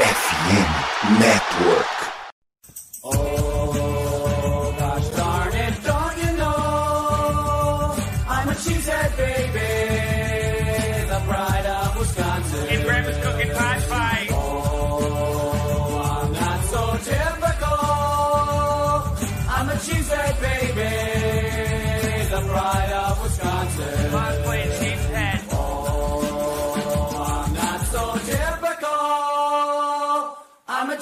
FM Network.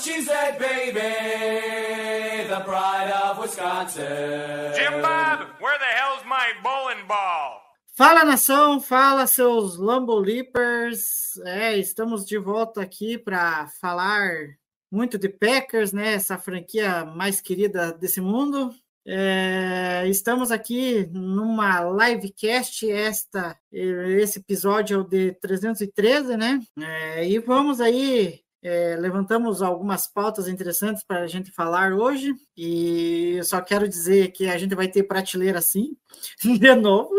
Baby, the pride of Wisconsin. Jim Bob, where the hell's my bowling ball? Fala nação, fala seus Lambo Leapers. É, estamos de volta aqui para falar muito de Packers, né? Essa franquia mais querida desse mundo. É, estamos aqui numa livecast, esta, esse episódio é o de 313, né? É, e vamos aí, é, levantamos algumas pautas interessantes para a gente falar hoje, e eu só quero dizer que a gente vai ter prateleira sim, de novo.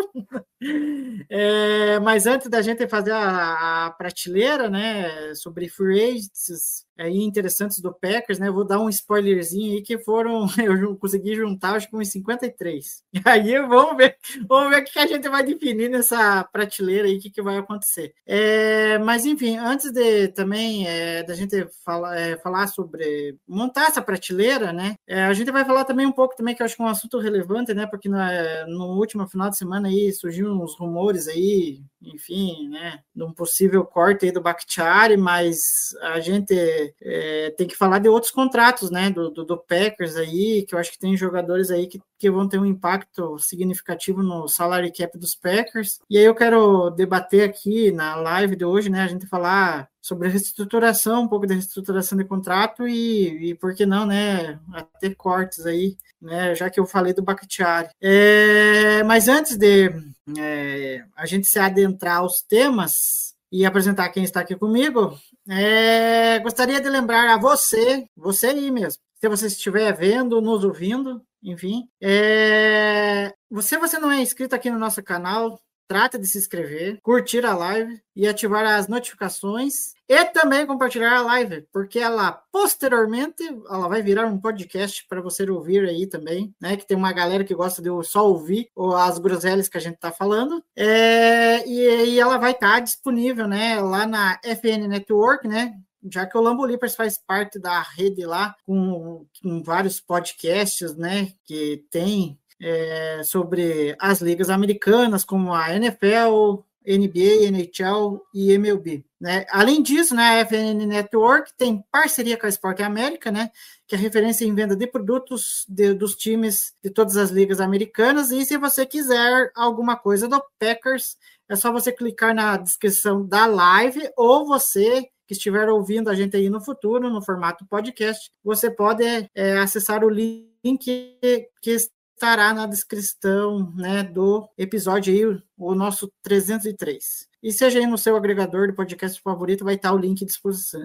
É, mas antes da gente fazer a, a prateleira, né, sobre free agents aí interessantes do Packers, né, vou dar um spoilerzinho aí que foram, eu consegui juntar acho que uns 53. E aí vamos ver, vamos ver o que a gente vai definir nessa prateleira aí, o que, que vai acontecer. É, mas enfim, antes de também é, da gente fala, é, falar sobre montar essa prateleira, né, é, a gente vai falar também um pouco também que eu acho que é um assunto relevante, né, porque na, no último final de semana aí surgiu uns rumores aí, enfim, né, de um possível corte aí do Bakhtiari, mas a gente é, tem que falar de outros contratos, né, do, do, do, Packers aí, que eu acho que tem jogadores aí que, que vão ter um impacto significativo no salary cap dos Packers. E aí eu quero debater aqui na live de hoje, né, a gente falar sobre reestruturação, um pouco da reestruturação de contrato e, e por que não, né, até cortes aí, né, já que eu falei do Bakhtiari. É, mas antes de é, a gente se adentrar aos temas e apresentar quem está aqui comigo, é, gostaria de lembrar a você, você aí mesmo, se você estiver vendo, nos ouvindo, enfim, é, você você não é inscrito aqui no nosso canal, trata de se inscrever, curtir a live e ativar as notificações e também compartilhar a live, porque ela posteriormente ela vai virar um podcast para você ouvir aí também, né? Que tem uma galera que gosta de só ouvir as groselhas que a gente está falando. É, e, e, ela vai estar tá disponível, né? Lá na FN Network, né? já que o Lambo Leapers faz parte da rede lá, com, com vários podcasts, né, que tem é, sobre as ligas americanas, como a NFL, NBA, NHL e MLB. Né? Além disso, né, a FN Network tem parceria com a Sport América, né, que é referência em venda de produtos de, dos times de todas as ligas americanas. E se você quiser alguma coisa do Packers, é só você clicar na descrição da live ou você que estiver ouvindo a gente aí no futuro, no formato podcast, você pode é, acessar o link que, que estará na descrição né, do episódio aí, o nosso 303. E seja aí no seu agregador de podcast favorito, vai estar o link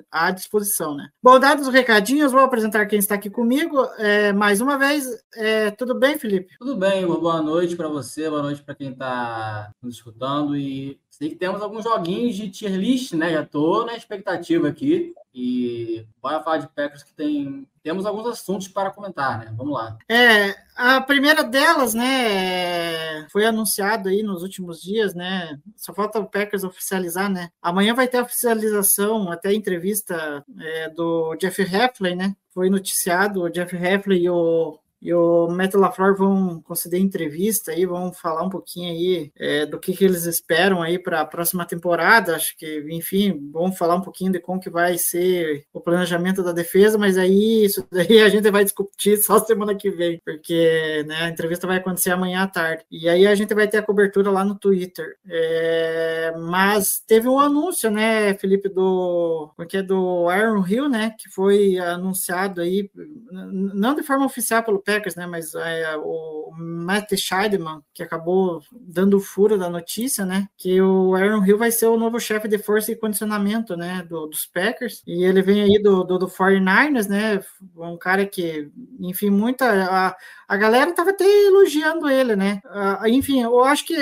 à disposição, né? Bom, dados os recadinhos, vou apresentar quem está aqui comigo. É, mais uma vez, é, tudo bem, Felipe? Tudo bem, uma boa noite para você, boa noite para quem está nos escutando. E sei que temos alguns joguinhos de tier list, né? Já estou na expectativa aqui. E bora falar de Packers que tem. Temos alguns assuntos para comentar, né? Vamos lá. É, a primeira delas, né, foi anunciado aí nos últimos dias, né? Só falta o Packers oficializar, né? Amanhã vai ter a oficialização, até a entrevista é, do Jeff Heffley, né? Foi noticiado o Jeff Heffley e o e o Matt LaFleur vão conceder entrevista aí, vão falar um pouquinho aí é, do que, que eles esperam aí para a próxima temporada. Acho que, enfim, vão falar um pouquinho de como que vai ser o planejamento da defesa, mas aí isso daí a gente vai discutir só semana que vem, porque né, a entrevista vai acontecer amanhã à tarde. E aí a gente vai ter a cobertura lá no Twitter. É, mas teve um anúncio, né, Felipe, do porque é do Aaron Hill, né, que foi anunciado aí, não de forma oficial pelo pé Packers, né? Mas é, o Matt Scheidemann, que acabou dando o furo da notícia, né? Que o Aaron Hill vai ser o novo chefe de força e condicionamento, né? Do, dos Packers. E ele vem aí do, do, do 49ers, né? Um cara que, enfim, muita. A, a galera tava até elogiando ele, né? Uh, enfim, eu acho que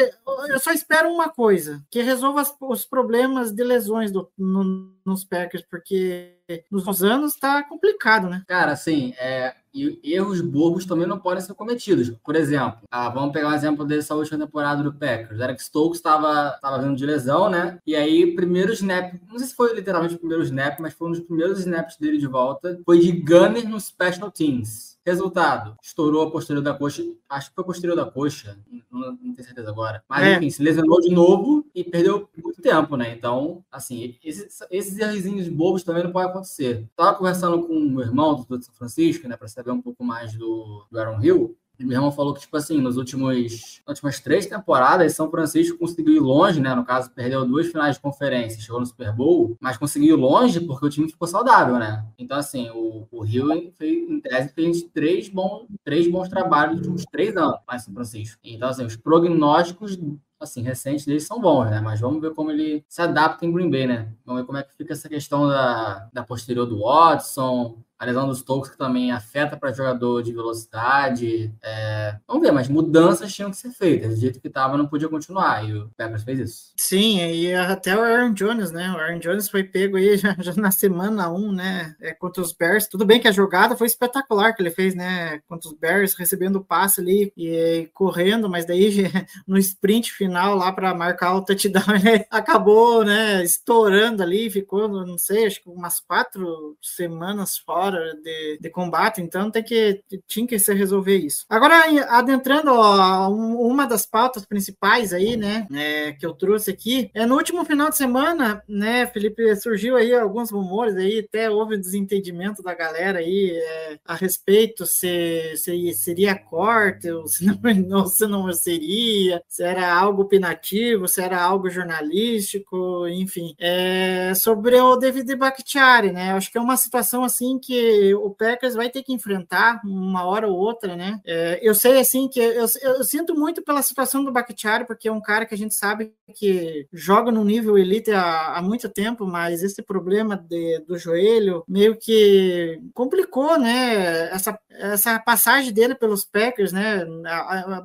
eu só espero uma coisa: que resolva os problemas de lesões do, no, nos Packers, porque nos anos tá complicado, né? Cara, assim, é, e erros bobos também não podem ser cometidos. Por exemplo, ah, vamos pegar um exemplo dessa última temporada do Packers. Eric Stokes estava vindo de lesão, né? E aí, primeiro snap, não sei se foi literalmente o primeiro snap, mas foi um dos primeiros snaps dele de volta, foi de gunner no Special Teams. Resultado, estourou a posterior da coxa, acho que foi a posterior da coxa, não, não tenho certeza agora. Mas, é. enfim, se lesionou de novo e perdeu muito tempo, né? Então, assim, esses, esses erros bobos também não podem acontecer. Tava conversando com o meu irmão do São Francisco, né, para saber um pouco mais do, do Aaron Hill, e meu irmão falou que, tipo assim, nos últimos, nas últimas três temporadas, São Francisco conseguiu ir longe, né? No caso, perdeu duas finais de conferência, chegou no Super Bowl, mas conseguiu ir longe porque o time ficou saudável, né? Então, assim, o, o Rio, fez, em tese, fez três bons, três bons trabalhos nos últimos três anos em São Francisco. Então, assim, os prognósticos assim, recentes deles são bons, né? Mas vamos ver como ele se adapta em Green Bay, né? Vamos ver como é que fica essa questão da, da posterior do Watson, a lesão dos Tolks que também afeta para jogador de velocidade. É... Vamos ver, mas mudanças tinham que ser feitas. Do jeito que estava, não podia continuar. E o Peppers fez isso. Sim, e até o Aaron Jones, né? O Aaron Jones foi pego aí já, já na semana 1, né? É, contra os Bears. Tudo bem que a jogada foi espetacular que ele fez, né? Contra os Bears, recebendo o passe ali e, e correndo, mas daí no sprint final lá para marcar o touchdown, ele acabou, né? Estourando ali, ficou, não sei, acho que umas quatro semanas fora de, de combate, então tem que tinha que se resolver isso. Agora, adentrando ó, uma das pautas principais aí, né, é, que eu trouxe aqui, é no último final de semana, né, Felipe, surgiu aí alguns rumores aí, até houve desentendimento da galera aí é, a respeito se, se seria corte ou se não, se não seria, se era algo opinativo, se era algo jornalístico, enfim, é, sobre o David Bakhtiari, né, acho que é uma situação assim que o Packers vai ter que enfrentar uma hora ou outra, né? É, eu sei, assim, que eu, eu, sinto muito pela situação do Bakhtiari, porque é um cara que a gente sabe que joga no nível elite há, há muito tempo, mas esse problema de, do joelho meio que complicou, né? Essa, essa passagem dele pelos Packers, né?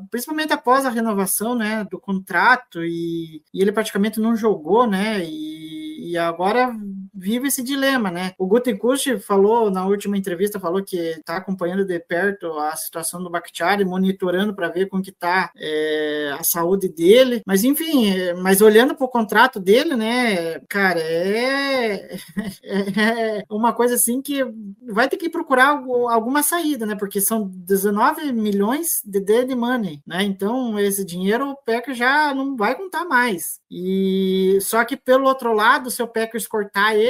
Principalmente após a renovação, né? Do contrato e, e ele praticamente não jogou, né? E, e agora vive esse dilema, né? O Gutenkust falou na última entrevista, falou que está acompanhando de perto a situação do Bakhtiari, monitorando para ver como que está é, a saúde dele. Mas enfim, é, mas olhando para o contrato dele, né, cara, é, é, uma coisa assim que vai ter que procurar alguma saída, né? Porque são 19 milhões de dead money, né? Então esse dinheiro o Packers já não vai contar mais. E só que pelo outro lado, se o Packers cortar ele,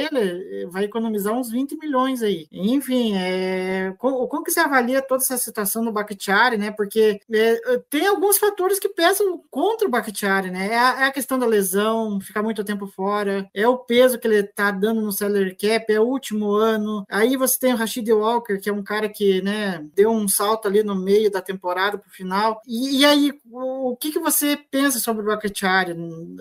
vai economizar uns 20 milhões aí. Enfim, é, como, como que você avalia toda essa situação do Bakhtiari, né? Porque é, tem alguns fatores que pesam contra o Bakhtiari, né? É a, é a, questão da lesão, ficar muito tempo fora, é o peso que ele tá dando no salary cap, é o último ano. Aí você tem o Rashid Walker, que é um cara que, né, deu um salto ali no meio da temporada pro final. E, e aí, o, o, que, que você pensa sobre o Bakhtiari,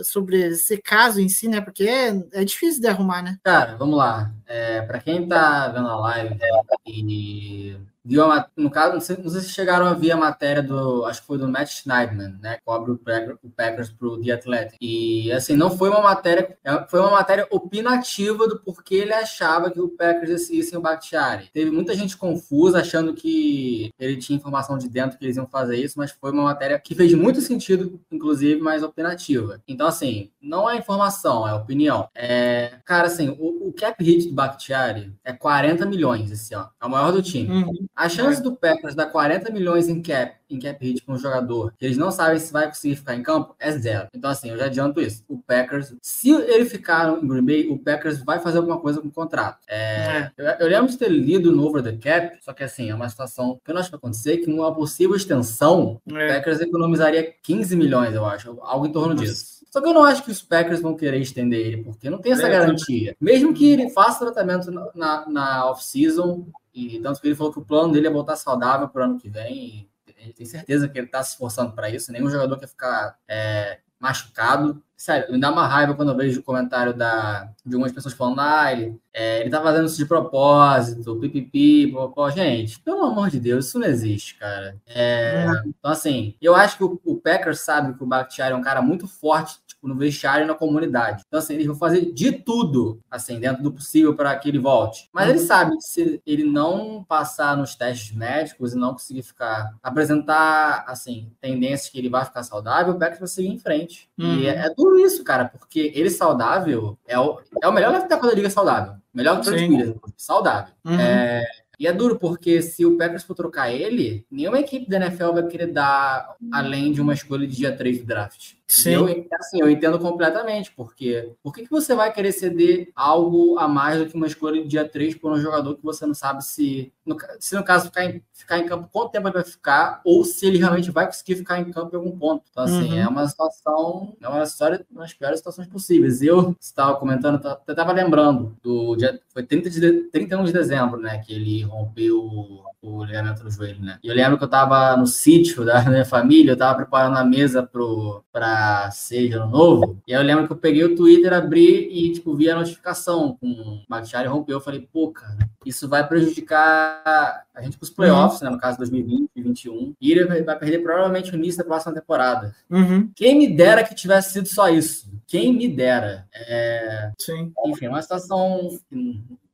sobre esse caso em si, né? Porque é, é difícil de arrumar, né? Cara, vamos lá. É, para quem tá vendo a live e viu a, no caso, não sei, não sei, se chegaram a ver a matéria do, acho que foi do Matt Schneidman, né, cobre o, Packers, pro The Athletic. E assim, não foi uma matéria, é, foi uma matéria opinativa do porquê ele achava que o Packers decidissem o Bakhtiari. Teve muita gente confusa achando que ele tinha informação de dentro que eles iam fazer isso, mas foi uma matéria que fez muito sentido, inclusive, mas opinativa. Então, assim, não é informação, é opinião. É, cara, assim, o, o cap hit do Bakhtiari é 40 milhões esse ano, é o maior do time. Uhum. A chance do Packers dar 40 milhões em cap, em cap hit para um jogador que eles não sabem se vai conseguir ficar em campo é zero. Então, assim, eu já adianto isso. O Packers, se ele ficar em Green Bay, o Packers vai fazer alguma coisa com o contrato. É, é. Eu, eu, lembro de ter lido no Over the Cap, só que assim, é uma situação que eu não acho que vai acontecer, que numa possível extensão, é. o Packers economizaria 15 milhões, eu acho, algo em torno Nossa. disso. Só que eu não acho que os Packers vão querer estender ele, porque não tem essa É, garantia. Mesmo que ele faça tratamento na, na, na off-season, e tanto que ele falou que o plano dele é voltar saudável pro ano que vem, e gente tem certeza que ele tá se esforçando para isso. Nenhum jogador quer ficar é, machucado. Sério, me dá uma raiva quando eu vejo o comentário da, de algumas pessoas falando, ah, ele, é, ele tá fazendo isso de propósito, pipipi, popó. Gente, pelo amor de Deus, isso não existe, cara. É, Então, assim, eu acho que o, o Packers sabe que o Bakhtiari é um cara muito forte, no vestiário e na comunidade. Então, assim, eles vão fazer de tudo, assim, dentro do possível para que ele volte. Mas ele sabe que se ele não passar nos testes médicos e não conseguir ficar, apresentar, assim, tendências que ele vai ficar saudável, o Packers vai seguir em frente. Uhum. E é, é duro isso, cara, porque ele saudável é o, é o melhor left tackle da liga saudável. Melhor que o Trent Sim. Williams, saudável. Uhum. É, e é duro, porque se o Packers for trocar ele, nenhuma equipe da NFL vai querer dar além de uma escolha de dia 3 do draft. Sim. Eu, assim, eu entendo completamente, porque por que, que você vai querer ceder algo a mais do que uma escolha de dia 3 por um jogador que você não sabe se, no, se no caso ficar em, ficar em campo, quanto tempo ele vai ficar, ou se ele realmente vai conseguir ficar em campo em algum ponto. Então, assim, Uhum. é uma situação, é uma história, uma das piores situações possíveis. Eu estava comentando, eu estava lembrando do dia, foi 30 de, de- 31 de dezembro, né, que ele rompeu o, o ligamento no joelho, né? E eu lembro que eu estava no sítio da minha família, eu estava preparando a mesa pro, pra de ano novo, e aí eu lembro que eu peguei o Twitter, abri e, tipo, vi a notificação com o Bakhtiari rompeu, eu falei, pô, cara, isso vai prejudicar a gente pros playoffs, né, no caso 2020 e 2021, e ele vai perder provavelmente o início da próxima temporada. Uhum. Quem me dera que tivesse sido só isso. Quem me dera. É, Sim. enfim, é uma situação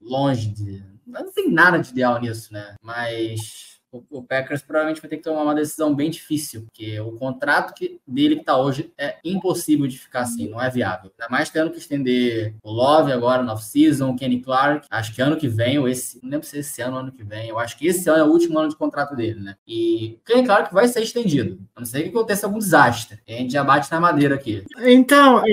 longe de. Não tem nada de ideal nisso, né? Mas o, Packers provavelmente vai ter que tomar uma decisão bem difícil, porque o contrato que, dele que tá hoje é impossível de ficar assim, não é viável. Ainda mais tendo que estender o Love agora no off-season, o Kenny Clark. Acho que ano que vem, ou esse. Não lembro se é esse ano ano que vem. Eu acho que esse ano é o último ano de contrato dele, né? E o Kenny Clark vai ser estendido. A não ser que aconteça algum desastre. A gente já bate na madeira aqui. Então,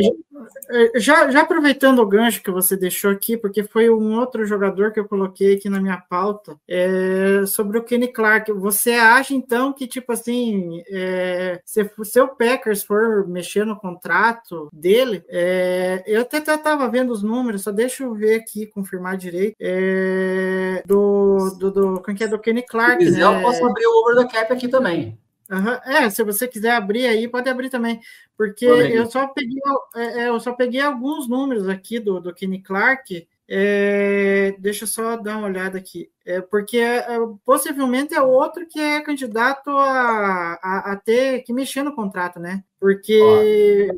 já, já aproveitando o gancho que você deixou aqui, porque foi um outro jogador que eu coloquei aqui na minha pauta, é, sobre o Kenny Clark. Você acha, então, que, tipo assim, é, se o seu Packers for mexer no contrato dele, é, eu até estava vendo os números, só deixa eu ver aqui, confirmar direito, é, do, do, do, como que é, do Kenny Se Clark, quiser, né? eu posso abrir o over the cap aqui também. Aham, É, se você quiser abrir aí, pode abrir também, porque eu só peguei, é, é, eu só peguei alguns números aqui do, do Kenny Clark. é, deixa eu só dar uma olhada aqui, é, porque é, possivelmente é outro que é candidato a, a, a ter que mexer no contrato, né? Porque,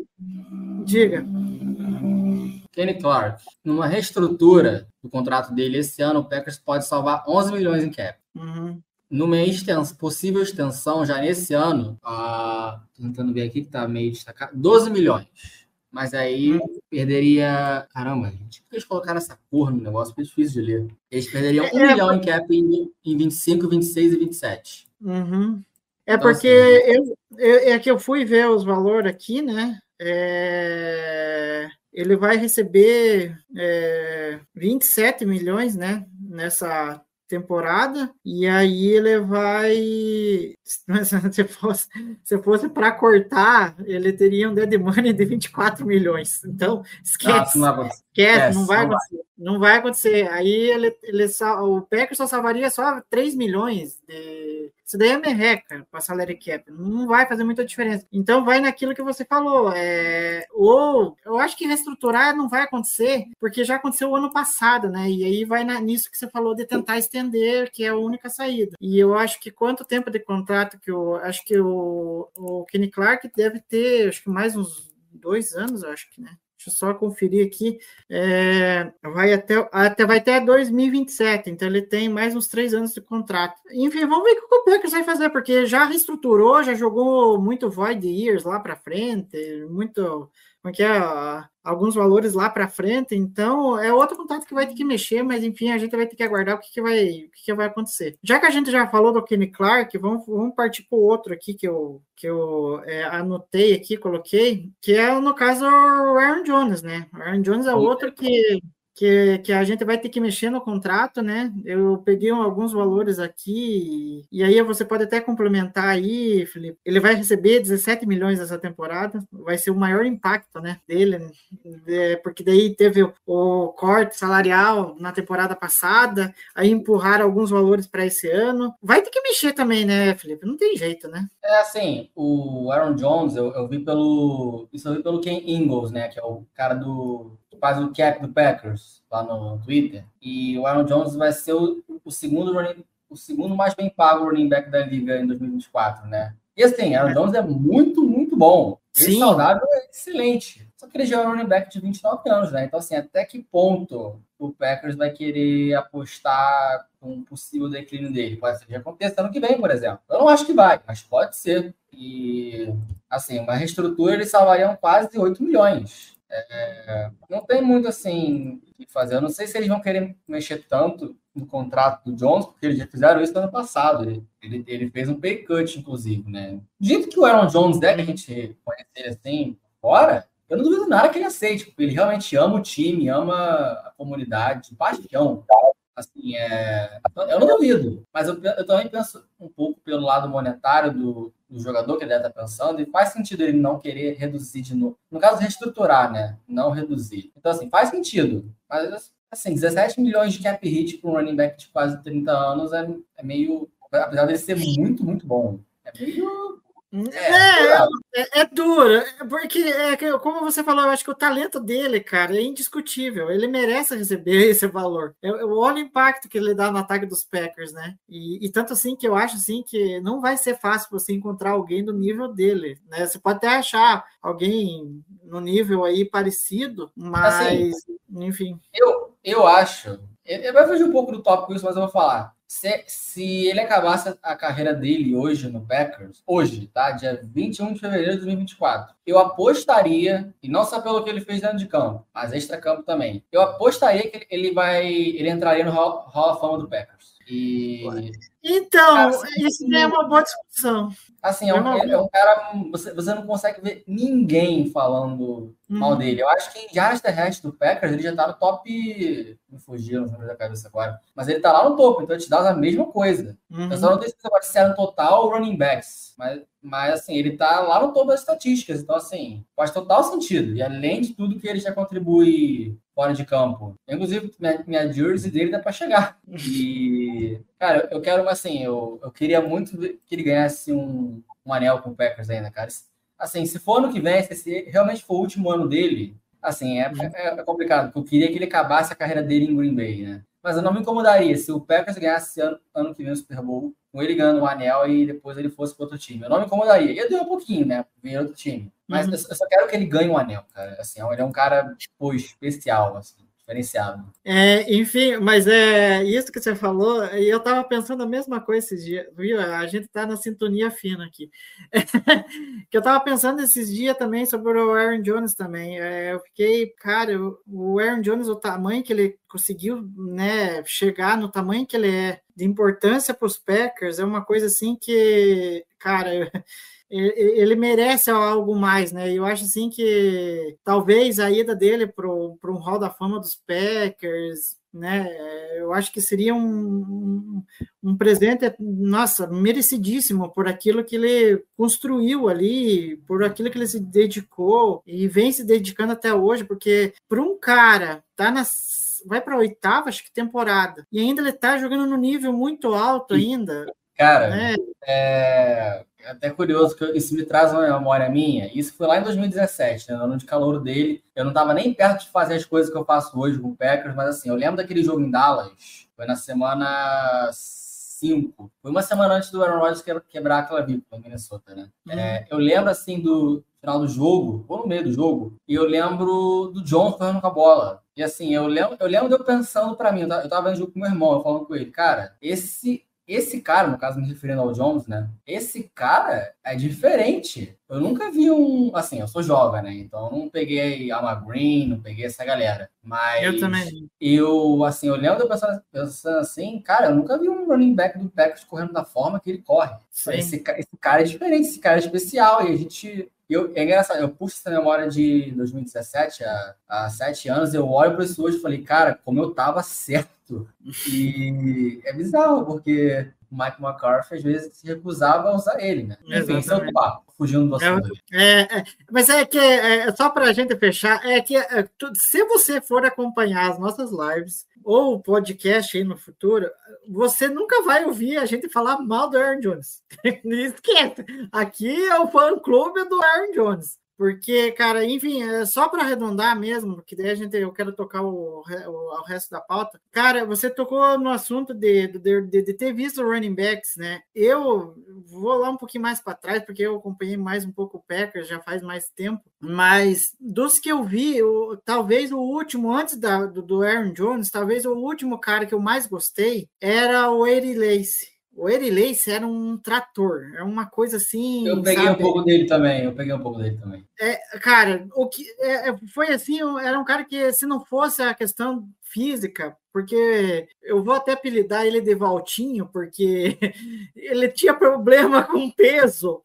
diga, Kenny Clark, numa reestrutura do contrato dele esse ano, o Packers pode salvar 11 milhões em cap. Uhum, Numa extensão, possível extensão já nesse ano, ah, tô tentando ver aqui que tá meio destacado, 12 milhões. Mas aí perderia. Caramba, gente, por que eles colocaram essa cor no negócio? Foi difícil de ler. Eles perderiam 1 É, milhão em cap em, em 25, 26 e 27. uhum. É Então, porque assim, eu, eu- é que eu fui ver os valores aqui, né? É, ele vai receber é, 27 milhões, né? Nessa temporada, e aí ele vai. Se fosse, se fosse para cortar, ele teria um dead money de 24 milhões. Então, Ah, esquece. não vai acontecer. Esquece, não vai não acontecer. Não vai acontecer. Aí ele, ele o Packers só salvaria só 3 milhões. De... Isso daí é merreca para salary cap. Não vai fazer muita diferença. Então vai naquilo que você falou. É... Ou eu acho que reestruturar não vai acontecer, porque já aconteceu o ano passado, né? E aí vai na- nisso que você falou de tentar estender, que é a única saída. E eu acho que quanto tempo de contrato que eu acho que o, o Kenny Clark deve ter, acho que mais uns dois anos, acho que, né? Deixa eu só conferir aqui. É, vai até, até vai até 2027, então ele tem mais uns três anos de contrato. Enfim, vamos ver o que o Packers vai fazer, porque já reestruturou, já jogou muito void years lá para frente, muito que é, alguns valores lá para frente, então é outro contrato que vai ter que mexer, mas enfim, a gente vai ter que aguardar o que, que vai o que, que vai acontecer. Já que a gente já falou do Kenny Clark, vamos, vamos partir para o outro aqui que eu, que eu é, anotei aqui, coloquei, que é no caso o Aaron Jones, né? O Aaron Jones é outro que que, que a gente vai ter que mexer no contrato, né? Eu peguei alguns valores aqui, e aí você pode até complementar aí, Felipe. Ele vai receber 17 milhões essa temporada, vai ser o maior impacto, né, dele, é, porque daí teve o, corte salarial na temporada passada, aí empurraram alguns valores para esse ano. Vai ter que mexer também, né, Felipe? Não tem jeito, né? É assim, o Aaron Jones, eu, eu vi pelo. Isso eu vi pelo Ken Ingalls, né? Que é o cara do. Faz o cap do Packers lá no Twitter. E o Aaron Jones vai ser o, o segundo running, o segundo mais bem pago running back da liga em 2024, né? E assim, Aaron Jones é muito, muito bom. Ele Sim. saudável é excelente. Só que ele já é um running back de 29 anos, né? Então, assim, até que ponto o Packers vai querer apostar com um possível declínio dele? Pode ser que aconteça ano que vem, por exemplo. Eu não acho que vai, mas pode ser. E, assim, uma reestrutura eles salvariam quase 8 milhões. É, não tem muito, assim, que fazer. Eu não sei se eles vão querer mexer tanto no contrato do Jones, porque eles já fizeram isso no ano passado. Ele, ele, fez um pay cut, inclusive, né? Do jeito que o Aaron Jones que a gente conhece ele assim, fora, eu não duvido nada que ele aceite, porque ele realmente ama o time, ama a comunidade, paixão. Assim, é... Eu não duvido, mas eu, eu também penso um pouco pelo lado monetário do, do jogador que ele deve estar pensando, e faz sentido ele não querer reduzir de novo. No caso, reestruturar, né? Não reduzir. Então, assim, faz sentido. Mas, assim, 17 milhões de cap hit para um running back de quase 30 anos é, é meio. Apesar dele ser muito, muito bom. É meio. É, é, é duro, é porque, é, que, como você falou, eu acho que o talento dele, cara, é indiscutível. Ele merece receber esse valor. Eu, eu olho o impacto que ele dá no ataque dos Packers, né? E, e tanto assim que eu acho assim que não vai ser fácil você encontrar alguém do nível dele, né? Você pode até achar alguém no nível aí parecido, mas, Assim, enfim. Eu, eu acho. Eu vai fugir um pouco do tópico isso, mas eu vou falar. Se, se ele acabasse a carreira dele hoje no Packers, hoje, tá? Dia 21 de fevereiro de 2024, eu apostaria, e não só pelo que ele fez dentro de campo, mas extra-campo também, eu apostaria que ele vai. Ele entraria no Hall, Hall of Fama do Packers. E. Então, Assim, isso é uma boa discussão. Assim, é um, é um cara. Você, você não consegue ver ninguém falando mal Uhum. dele. Eu acho que em Jardas terrestres do Packers ele já tá no top. Me fugiram os da cabeça agora. Mas ele tá lá no topo, então ele te dá a mesma coisa. Uhum. Eu só não tenho certeza agora se era no total ou running backs. Mas, mas assim, ele tá lá no topo das estatísticas. Então, assim, faz total sentido. E além de tudo que ele já contribui fora de campo. Inclusive, minha, minha jersey dele dá para chegar. E, cara, eu quero, assim, eu, eu queria muito que ele ganhasse um, um anel com o Packers ainda, cara. Assim, se for ano que vem, se realmente for o último ano dele, assim, é, é, é complicado, porque eu queria que ele acabasse a carreira dele em Green Bay, né? Mas eu não me incomodaria se o Packers ganhasse ano, ano que vem o Super Bowl, com ele ganhando o anel e depois ele fosse para outro time. Eu não me incomodaria. Ia doer um pouquinho, né? Vir outro time. Mas Uhum. eu, só quero que ele ganhe um anel, cara. Assim, ele é um cara, pô, especial, assim, diferenciado. É, enfim, mas é isso que você falou, e eu estava pensando a mesma coisa esses dias, viu? A gente está na sintonia fina aqui. que eu estava pensando esses dias também sobre o Aaron Jones também. É, eu fiquei, cara, o Aaron Jones, o tamanho que ele conseguiu né, chegar no tamanho que ele é, de importância para os Packers, é uma coisa assim que, cara, eu- ele merece algo mais, né? Eu acho assim que talvez a ida dele para um Hall da Fama dos Packers, né? Eu acho que seria um, um, um presente, nossa, merecidíssimo por aquilo que ele construiu ali, por aquilo que ele se dedicou e vem se dedicando até hoje, porque para um cara tá nas vai para a oitava, acho que temporada, e ainda ele tá jogando no nível muito alto ainda, Cara, né? é até curioso que isso me traz uma memória minha. Isso foi lá em 2017, né, no ano de calor dele. Eu não estava nem perto de fazer as coisas que eu faço hoje com o Packers, mas assim, eu lembro daquele jogo em Dallas, foi na semana 5. Foi uma semana antes do Aaron Rodgers que- quebrar a clavícula em Minnesota, né? É, eu lembro assim do final do jogo, ou no meio do jogo, e eu lembro do John correndo com a bola. E assim, eu lembro, eu lembro de eu pensando para mim, eu tava, eu tava vendo jogo com meu irmão, eu falando com ele, cara, esse esse cara, no caso me referindo ao Jones, né? Esse cara é diferente. Eu nunca vi um, assim, eu sou jovem, né? Então eu não peguei Alma Green, não peguei essa galera. Mas Eu também. eu, assim, eu pensando, pensando assim, cara, eu nunca vi um running back do Packers correndo da forma que ele corre. Esse, esse cara é diferente, esse cara é especial. E a gente. Eu, é engraçado, eu puxo essa memória de 2017, há, há sete anos, eu olho para isso hoje e falei, cara, como eu tava certo. E é bizarro, porque o Mike McCarthy às vezes se recusava a usar ele, né? Enfim, esse é papo, fugindo do assunto. É, é, mas é que, é, só para a gente fechar, é que é, se você for acompanhar as nossas lives ou podcast aí no futuro, você nunca vai ouvir a gente falar mal do Aaron Jones. Esquece. Aqui é o fã-clube do Aaron Jones. Porque, cara, enfim, é só para arredondar mesmo, porque daí a gente, eu quero tocar o, o, o resto da pauta. Cara, você tocou no assunto de, de, de, de ter visto running backs, né? Eu vou lá um pouquinho mais para trás, porque eu acompanhei mais um pouco o Packers já faz mais tempo. Mas dos que eu vi, o- talvez o último, antes da, do, do Aaron Jones, talvez o último cara que eu mais gostei era o Eddie Lace. O Lace era um trator, é uma coisa assim. Eu peguei sabe? um pouco dele também, eu peguei um pouco dele também. cara, o que é, é, foi assim, era um cara que se não fosse a questão física, porque eu vou até apelidar ele de Valtinho, porque ele tinha problema com peso.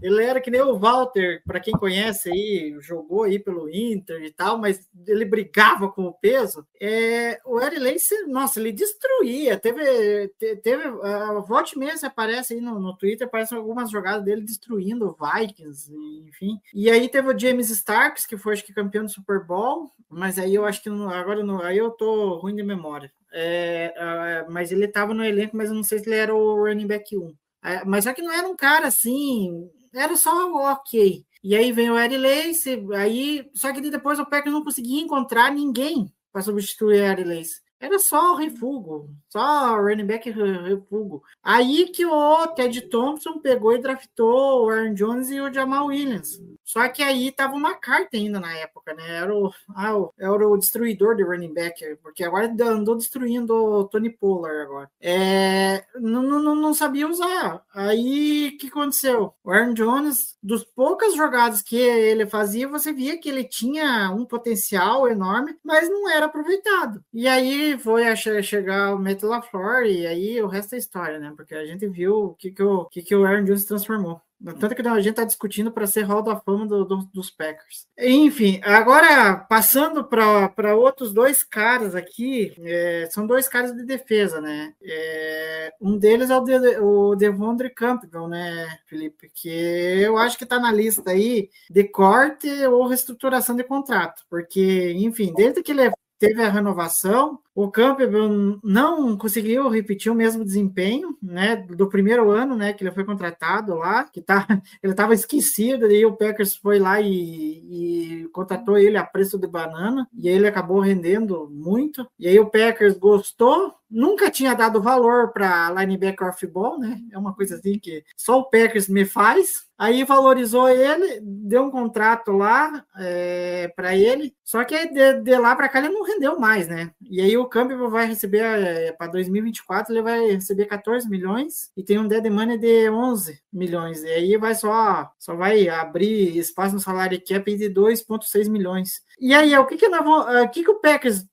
Ele era que nem o Walter, para quem conhece aí, jogou aí pelo Inter e tal, mas ele brigava com o peso. É, o Eric Lace, nossa, ele destruía. Teve, te- teve a volte você aparece aí no, no Twitter, aparecem algumas jogadas dele destruindo o Vikings, enfim. E aí teve o James Starks, que foi acho que campeão do Super Bowl, mas aí eu acho que agora não, aí eu tô ruim de memória. É, mas ele estava no elenco, mas eu não sei se ele era o running back 1. É, mas só que não era um cara assim, era só ok. E aí vem o Eddie Lace, aí, só que depois o Packers não conseguia encontrar ninguém para substituir o Eddie Lace. Era só o refugo, só o running back re- refugo. Aí que o Ted Thompson pegou e draftou o Aaron Jones e o Jamal Williams. Só que aí tava uma carta ainda na época, né? Era o, ah, o- era o destruidor de running back, porque agora andou destruindo o Tony Pollard agora. É, não, não, não sabia usar. Aí o que aconteceu? O Aaron Jones, dos poucas jogadas que ele fazia, você via que ele tinha um potencial enorme, mas não era aproveitado. E aí foi a che- chegar o Matt LaFleur, e aí o resto é história, né? Porque a gente viu o que, que, o, que, que o Aaron Jones transformou. Tanto que a gente está discutindo para ser Hall da Fama do- do- dos Packers. Enfim, agora passando para outros dois caras aqui, é, são dois caras de defesa, né? É, um deles é o, de, o Devondre Campbell, né, Felipe? Que eu acho que está na lista aí de corte ou reestruturação de contrato, porque, enfim, desde que ele teve a renovação, o Campbell não conseguiu repetir o mesmo desempenho, né, do primeiro ano, né, que ele foi contratado lá, que tá, ele estava esquecido, e o Packers foi lá e, e contratou ele a preço de banana, e aí ele acabou rendendo muito, e aí o Packers gostou, nunca tinha dado valor para linebacker off-ball, né, é uma coisa assim que só o Packers me faz, aí valorizou ele, deu um contrato lá é, para ele, só que de, de lá para cá ele não rendeu mais, né, e aí o Campbell vai receber é, para 2024 ele vai receber 14 milhões e tem um dead money de 11 milhões. E aí vai só só vai abrir espaço no salário cap de 2.6 milhões. E aí, o que que nós o que que o Packers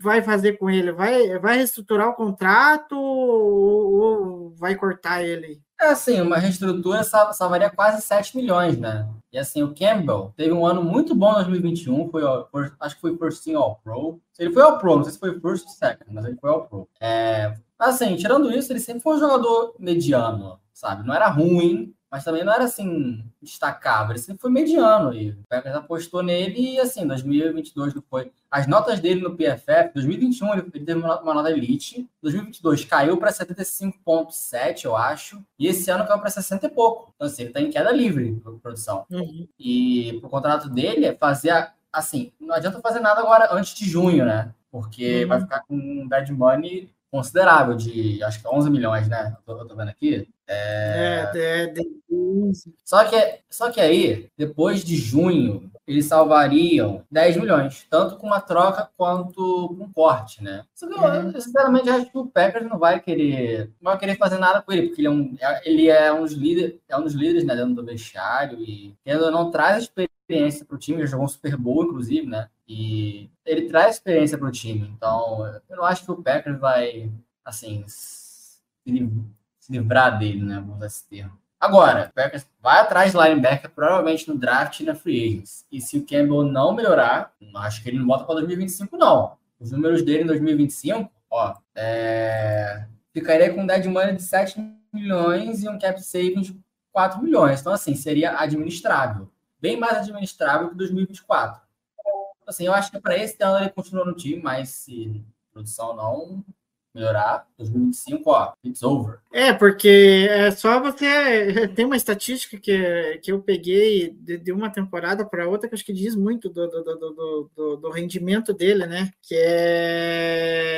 vai fazer com ele? Vai vai reestruturar o contrato ou, ou vai cortar ele? É assim, uma reestrutura sal- salvaria quase 7 milhões, né? E assim, o Campbell teve um ano muito bom em 2021, foi, acho que foi First Team All Pro. Ele foi All Pro, não sei se foi First ou Second, mas ele foi All Pro. É, assim, tirando isso, ele sempre foi um jogador mediano, sabe? Não era ruim, mas também não era assim, destacável. Ele sempre foi mediano e o Packers apostou nele e assim, 2022 não foi. As notas dele no PFF, 2021 ele, teve uma, nota elite, 2022 caiu para 75,7, eu acho, e esse ano caiu para 60 e pouco. Então, assim, ele está em queda livre produção. Uhum. E pro contrato dele é fazer, assim, não adianta fazer nada agora antes de junho, né? Porque Uhum. vai ficar com um bad money considerável de, acho que 11 milhões, né? Eu tô, eu tô vendo aqui. É, é, de- Só que, só que aí, depois de junho, eles salvariam 10 milhões, tanto com uma troca quanto com um corte, né? Só que eu, Uhum. sinceramente, acho que o Packers não vai querer, não vai querer fazer nada com ele, porque ele é um, é- ele é um dos líderes, é um dos líderes né, dentro do vestiário e ainda não traz experiência para o time, ele jogou um Super Bowl, inclusive, né? E ele traz experiência para o time. Então, eu não acho que o Packers vai, assim, se liv- se livrar dele, né? Vamos usar esse termo. Agora, o Packers vai atrás de linebacker provavelmente no draft e na free agents. E se o Campbell não melhorar, acho que ele não volta para 2025, não. Os números dele em 2025, ó, é... ficaria com um dead money de 7 milhões e um cap savings de 4 milhões. Então, assim, seria administrável. Bem mais administrável que 2024. Assim, eu acho que para esse ano ele continua no time, mas se produção não melhorar, 2025, ó, it's over. É, porque é só você. Tem uma estatística que, que eu peguei de, de uma temporada para outra que acho que diz muito do, do, do, do, do rendimento dele, né? Que é.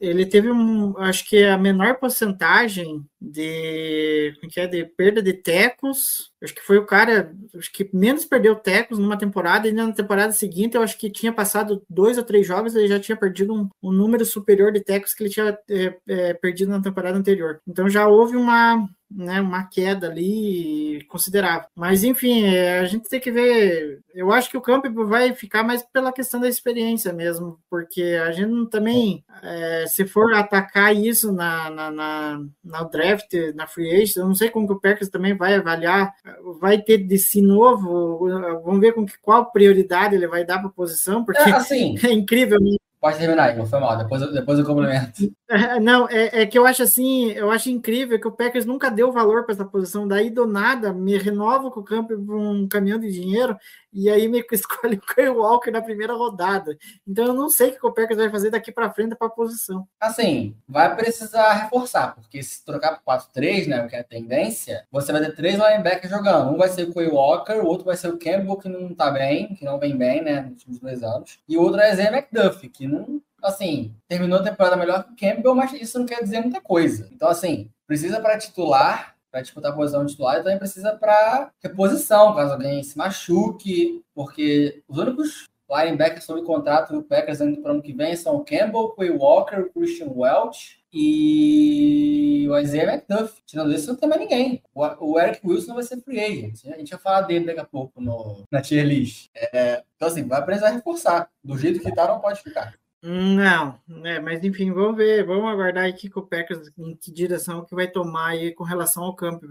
Ele teve um. Acho que a menor porcentagem de. Como que é? De perda de tecos. Acho que foi o cara. Acho que menos perdeu tecos numa temporada, e na temporada seguinte eu acho que tinha passado dois ou três jogos, ele já tinha perdido um, um número superior de tecos que ele tinha é, é, perdido na temporada anterior. Então já houve uma, né, uma queda ali considerável. Mas enfim, é, a gente tem que ver. Eu acho que o Campbell vai ficar mais pela questão da experiência mesmo, porque a gente também, é, se for atacar isso na, na, na, na draft, na free agent, eu não sei como que o Packers também vai avaliar, vai ter de si novo, vamos ver com que, qual prioridade ele vai dar para a posição, porque É, assim, é incrível. Pode terminar, não foi mal, depois, eu- depois eu complemento. É, Não, é, é que eu acho assim, eu acho incrível que o Packers nunca deu valor para essa posição. Daí do nada me renova com o campo um caminhão de dinheiro e aí meio que escolhe o Kyle Walker na primeira rodada. Então eu não sei o que o Packers vai fazer daqui para frente para a posição. Assim, vai precisar reforçar, porque se trocar para 4-3, né, que é a tendência, você vai ter três linebackers jogando. Um vai ser o Quay Walker, o outro vai ser o Campbell, que não tá bem, que não vem bem, né, nos últimos dois anos. E o outro é Zé McDuff, que não, assim, terminou a temporada melhor que o Campbell, mas isso não quer dizer muita coisa. Então, assim, precisa para titular, para disputar a posição titular, e também precisa para reposição, caso alguém se machuque, porque os únicos linebackers sob contrato do Packers indo para o ano que vem são o Campbell, Quay Walker, o Christian Welch e o Isaiah McDuff. Tirando isso, não tem mais ninguém. O, Eric Wilson vai ser free agent. A gente vai falar dele daqui a pouco no, na tier list. É, então, assim, vai precisar reforçar. Do jeito que tá, não pode ficar. Não, é, mas enfim, vamos ver, vamos aguardar aí que o Packers em que direção que vai tomar aí com relação ao campo.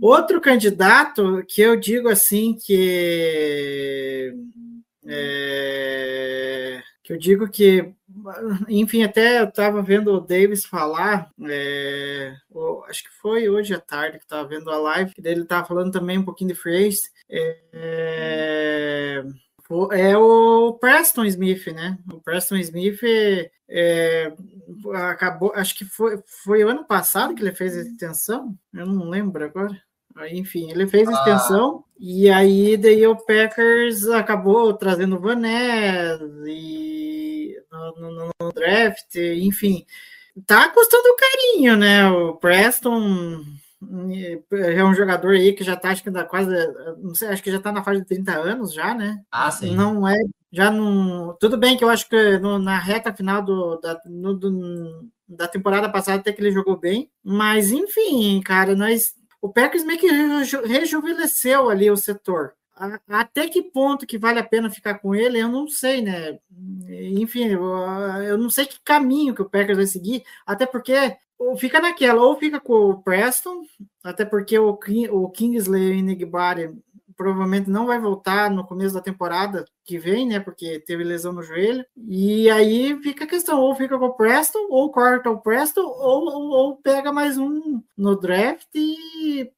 Outro candidato que eu digo assim que é, que eu digo que, enfim, até eu estava vendo o Davis falar, é, o- acho que foi hoje à tarde que estava vendo a live, dele estava falando também um pouquinho de phrase. É, é o Preston Smith, né? O Preston Smith é, acabou, acho que foi, foi o ano passado que ele fez a extensão, eu não lembro agora. Enfim, ele fez a Ah. extensão e aí daí o Packers acabou trazendo o Van Ness e no, no- no draft, enfim. Tá custando carinho, né? O Preston é um jogador aí que já tá, acho que dá quase, não sei, acho que já tá na fase de 30 anos já, né? Ah, sim. Não é, já não. Tudo bem que eu acho que no- na reta final do, da, no- do- da temporada passada até que ele jogou bem, mas enfim, cara, nós. O Packers meio que reju- rejuvenesceu ali o setor. A- Até que ponto que vale a pena ficar com ele, eu não sei, né? Enfim, eu, eu não sei que caminho que o Packers vai seguir, até porque ou fica naquela, ou fica com o Preston, até porque o, o Kingsley Nigbari provavelmente não vai voltar no começo da temporada que vem, né? Porque teve lesão no joelho. E aí fica a questão: ou fica com o Preston, ou corta o Preston, ou, ou, ou pega mais um no draft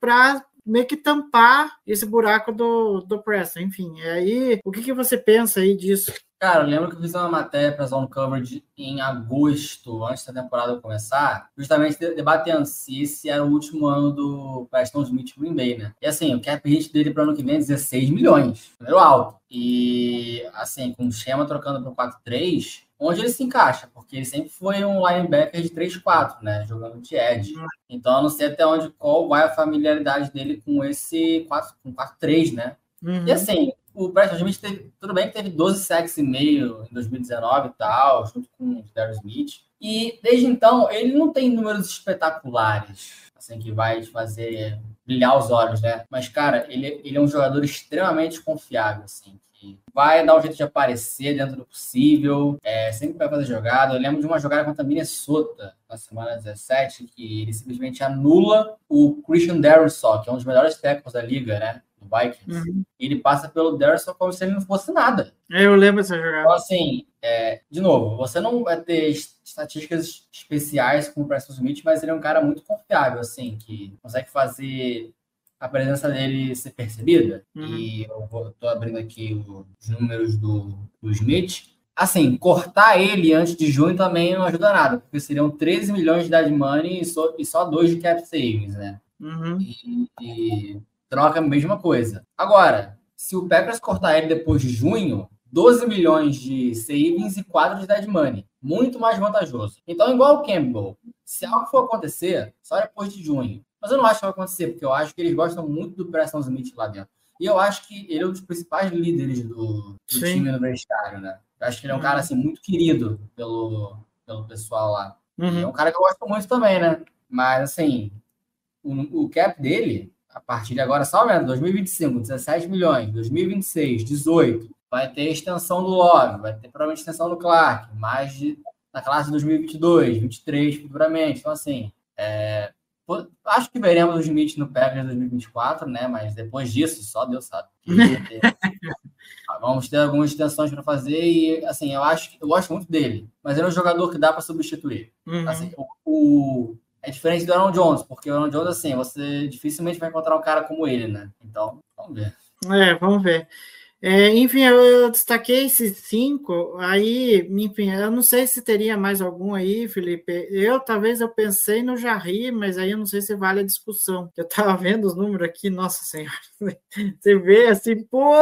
para meio que tampar esse buraco do, do Preston. Enfim, aí o que, que você pensa aí disso? Cara, eu lembro que eu fiz uma matéria para Zone Coverage em agosto, antes da temporada começar, justamente de- debatendo se esse era o último ano do Preston Smith Green Bay, né? E assim, o cap hit dele para ano que vem é 16 milhões, número alto. E assim, com o Schema trocando para 4-3, onde ele se encaixa? Porque ele sempre foi um linebacker de 3-4, né? Jogando de edge. Então eu não sei até onde, qual vai a familiaridade dele com esse 4, com 4-3, né? Uhum. E assim, o Preston Smith teve, tudo bem que teve 12 sacks e meio em 2019 e tal, junto com o Darryl Smith. E desde então, ele não tem números espetaculares, assim, que vai te fazer brilhar os olhos, né? Mas, cara, ele, ele é um jogador extremamente confiável, assim. que vai dar um jeito de aparecer dentro do possível, é, sempre vai fazer jogada. Eu lembro de uma jogada contra a Minnesota na semana 17, que ele simplesmente anula o Christian Darrisaw, que é um dos melhores tackles da liga, né? Vikings. Uhum. E ele passa pelo Darrisaw como se ele não fosse nada. Eu lembro dessa Então, jogada. assim, é, de novo, você não vai ter est- estatísticas especiais como o Preston Smith, mas ele é um cara muito confiável, assim, que consegue fazer a presença dele ser percebida. Uhum. E eu vou, tô abrindo aqui os números do, do Smith. Assim, cortar ele antes de junho também não ajuda nada, porque seriam 13 milhões de dead money e só, e só dois de cap savings, né? Uhum. e, e troca a mesma coisa. Agora, se o Packers cortar ele depois de junho, 12 milhões de savings e 4 de dead money. Muito mais vantajoso. Então, igual o Campbell, se algo for acontecer, só depois de junho. Mas eu não acho que vai acontecer, porque eu acho que eles gostam muito do Preston Smith lá dentro. E eu acho que ele é um dos principais líderes do, do time no vestiário, né? Eu acho que ele é um Uhum. cara, assim, muito querido pelo, pelo pessoal lá. É Uhum. um cara que eu gosto muito também, né? Mas, assim, o, o cap dele, a partir de agora, só aumenta. 2025, 17 milhões. 2026, 18. Vai ter extensão do Love, vai ter provavelmente extensão do Clark. Mais de, na classe 2022, 23 futuramente. Então, assim, é, acho que veremos o Smith no Packers 2024, né? Mas depois disso, só Deus sabe. Que- Vamos ter algumas extensões para fazer e, assim, eu acho que eu gosto muito dele, mas ele é um jogador que dá para substituir. Uhum. Assim, o, o- é diferente do Aaron Jones, porque o Aaron Jones, assim, você dificilmente vai encontrar um cara como ele, né? Então, vamos ver. É, vamos ver. É, enfim, eu, eu destaquei esses cinco, aí, enfim, eu não sei se teria mais algum aí, Felipe. Eu, talvez, eu pensei no Jarry, mas aí eu não sei se vale a discussão. Eu tava vendo os números aqui, nossa senhora, você vê assim, pô,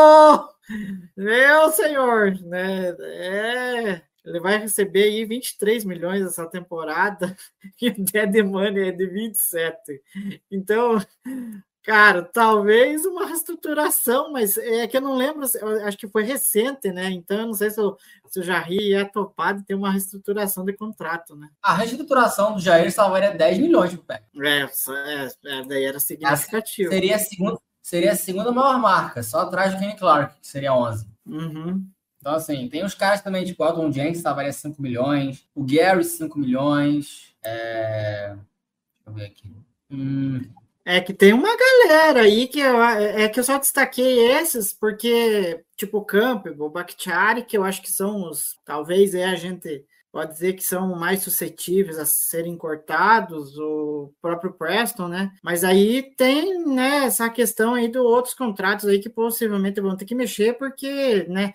meu senhor, né, é... Ele vai receber aí 23 milhões essa temporada e o dead money é de 27. Então, Cara, talvez uma reestruturação, mas é que eu não lembro, acho que foi recente, né? Então eu não sei se o, se o Jarry ia topar de ter uma reestruturação de contrato, né? A reestruturação do Jair salvaria 10 milhões pro Packers. É, é, é, daí era significativo. Seria a, segunda, seria a segunda maior marca, só atrás do Kenny Clark, que seria 11. Uhum. Então, assim, tem os caras também, tipo, o Alton Jenkins salvaria 5 milhões, o Gary 5 milhões, é... Deixa eu ver aqui. Hum, É que tem uma galera aí que eu, é que eu só destaquei esses porque, tipo, o Campbell, o Bakhtiari, que eu acho que são os, talvez é a gente pode dizer que são mais suscetíveis a serem cortados, o próprio Preston, né? Mas aí tem, né, essa questão aí dos outros contratos aí que possivelmente vão ter que mexer, porque, né,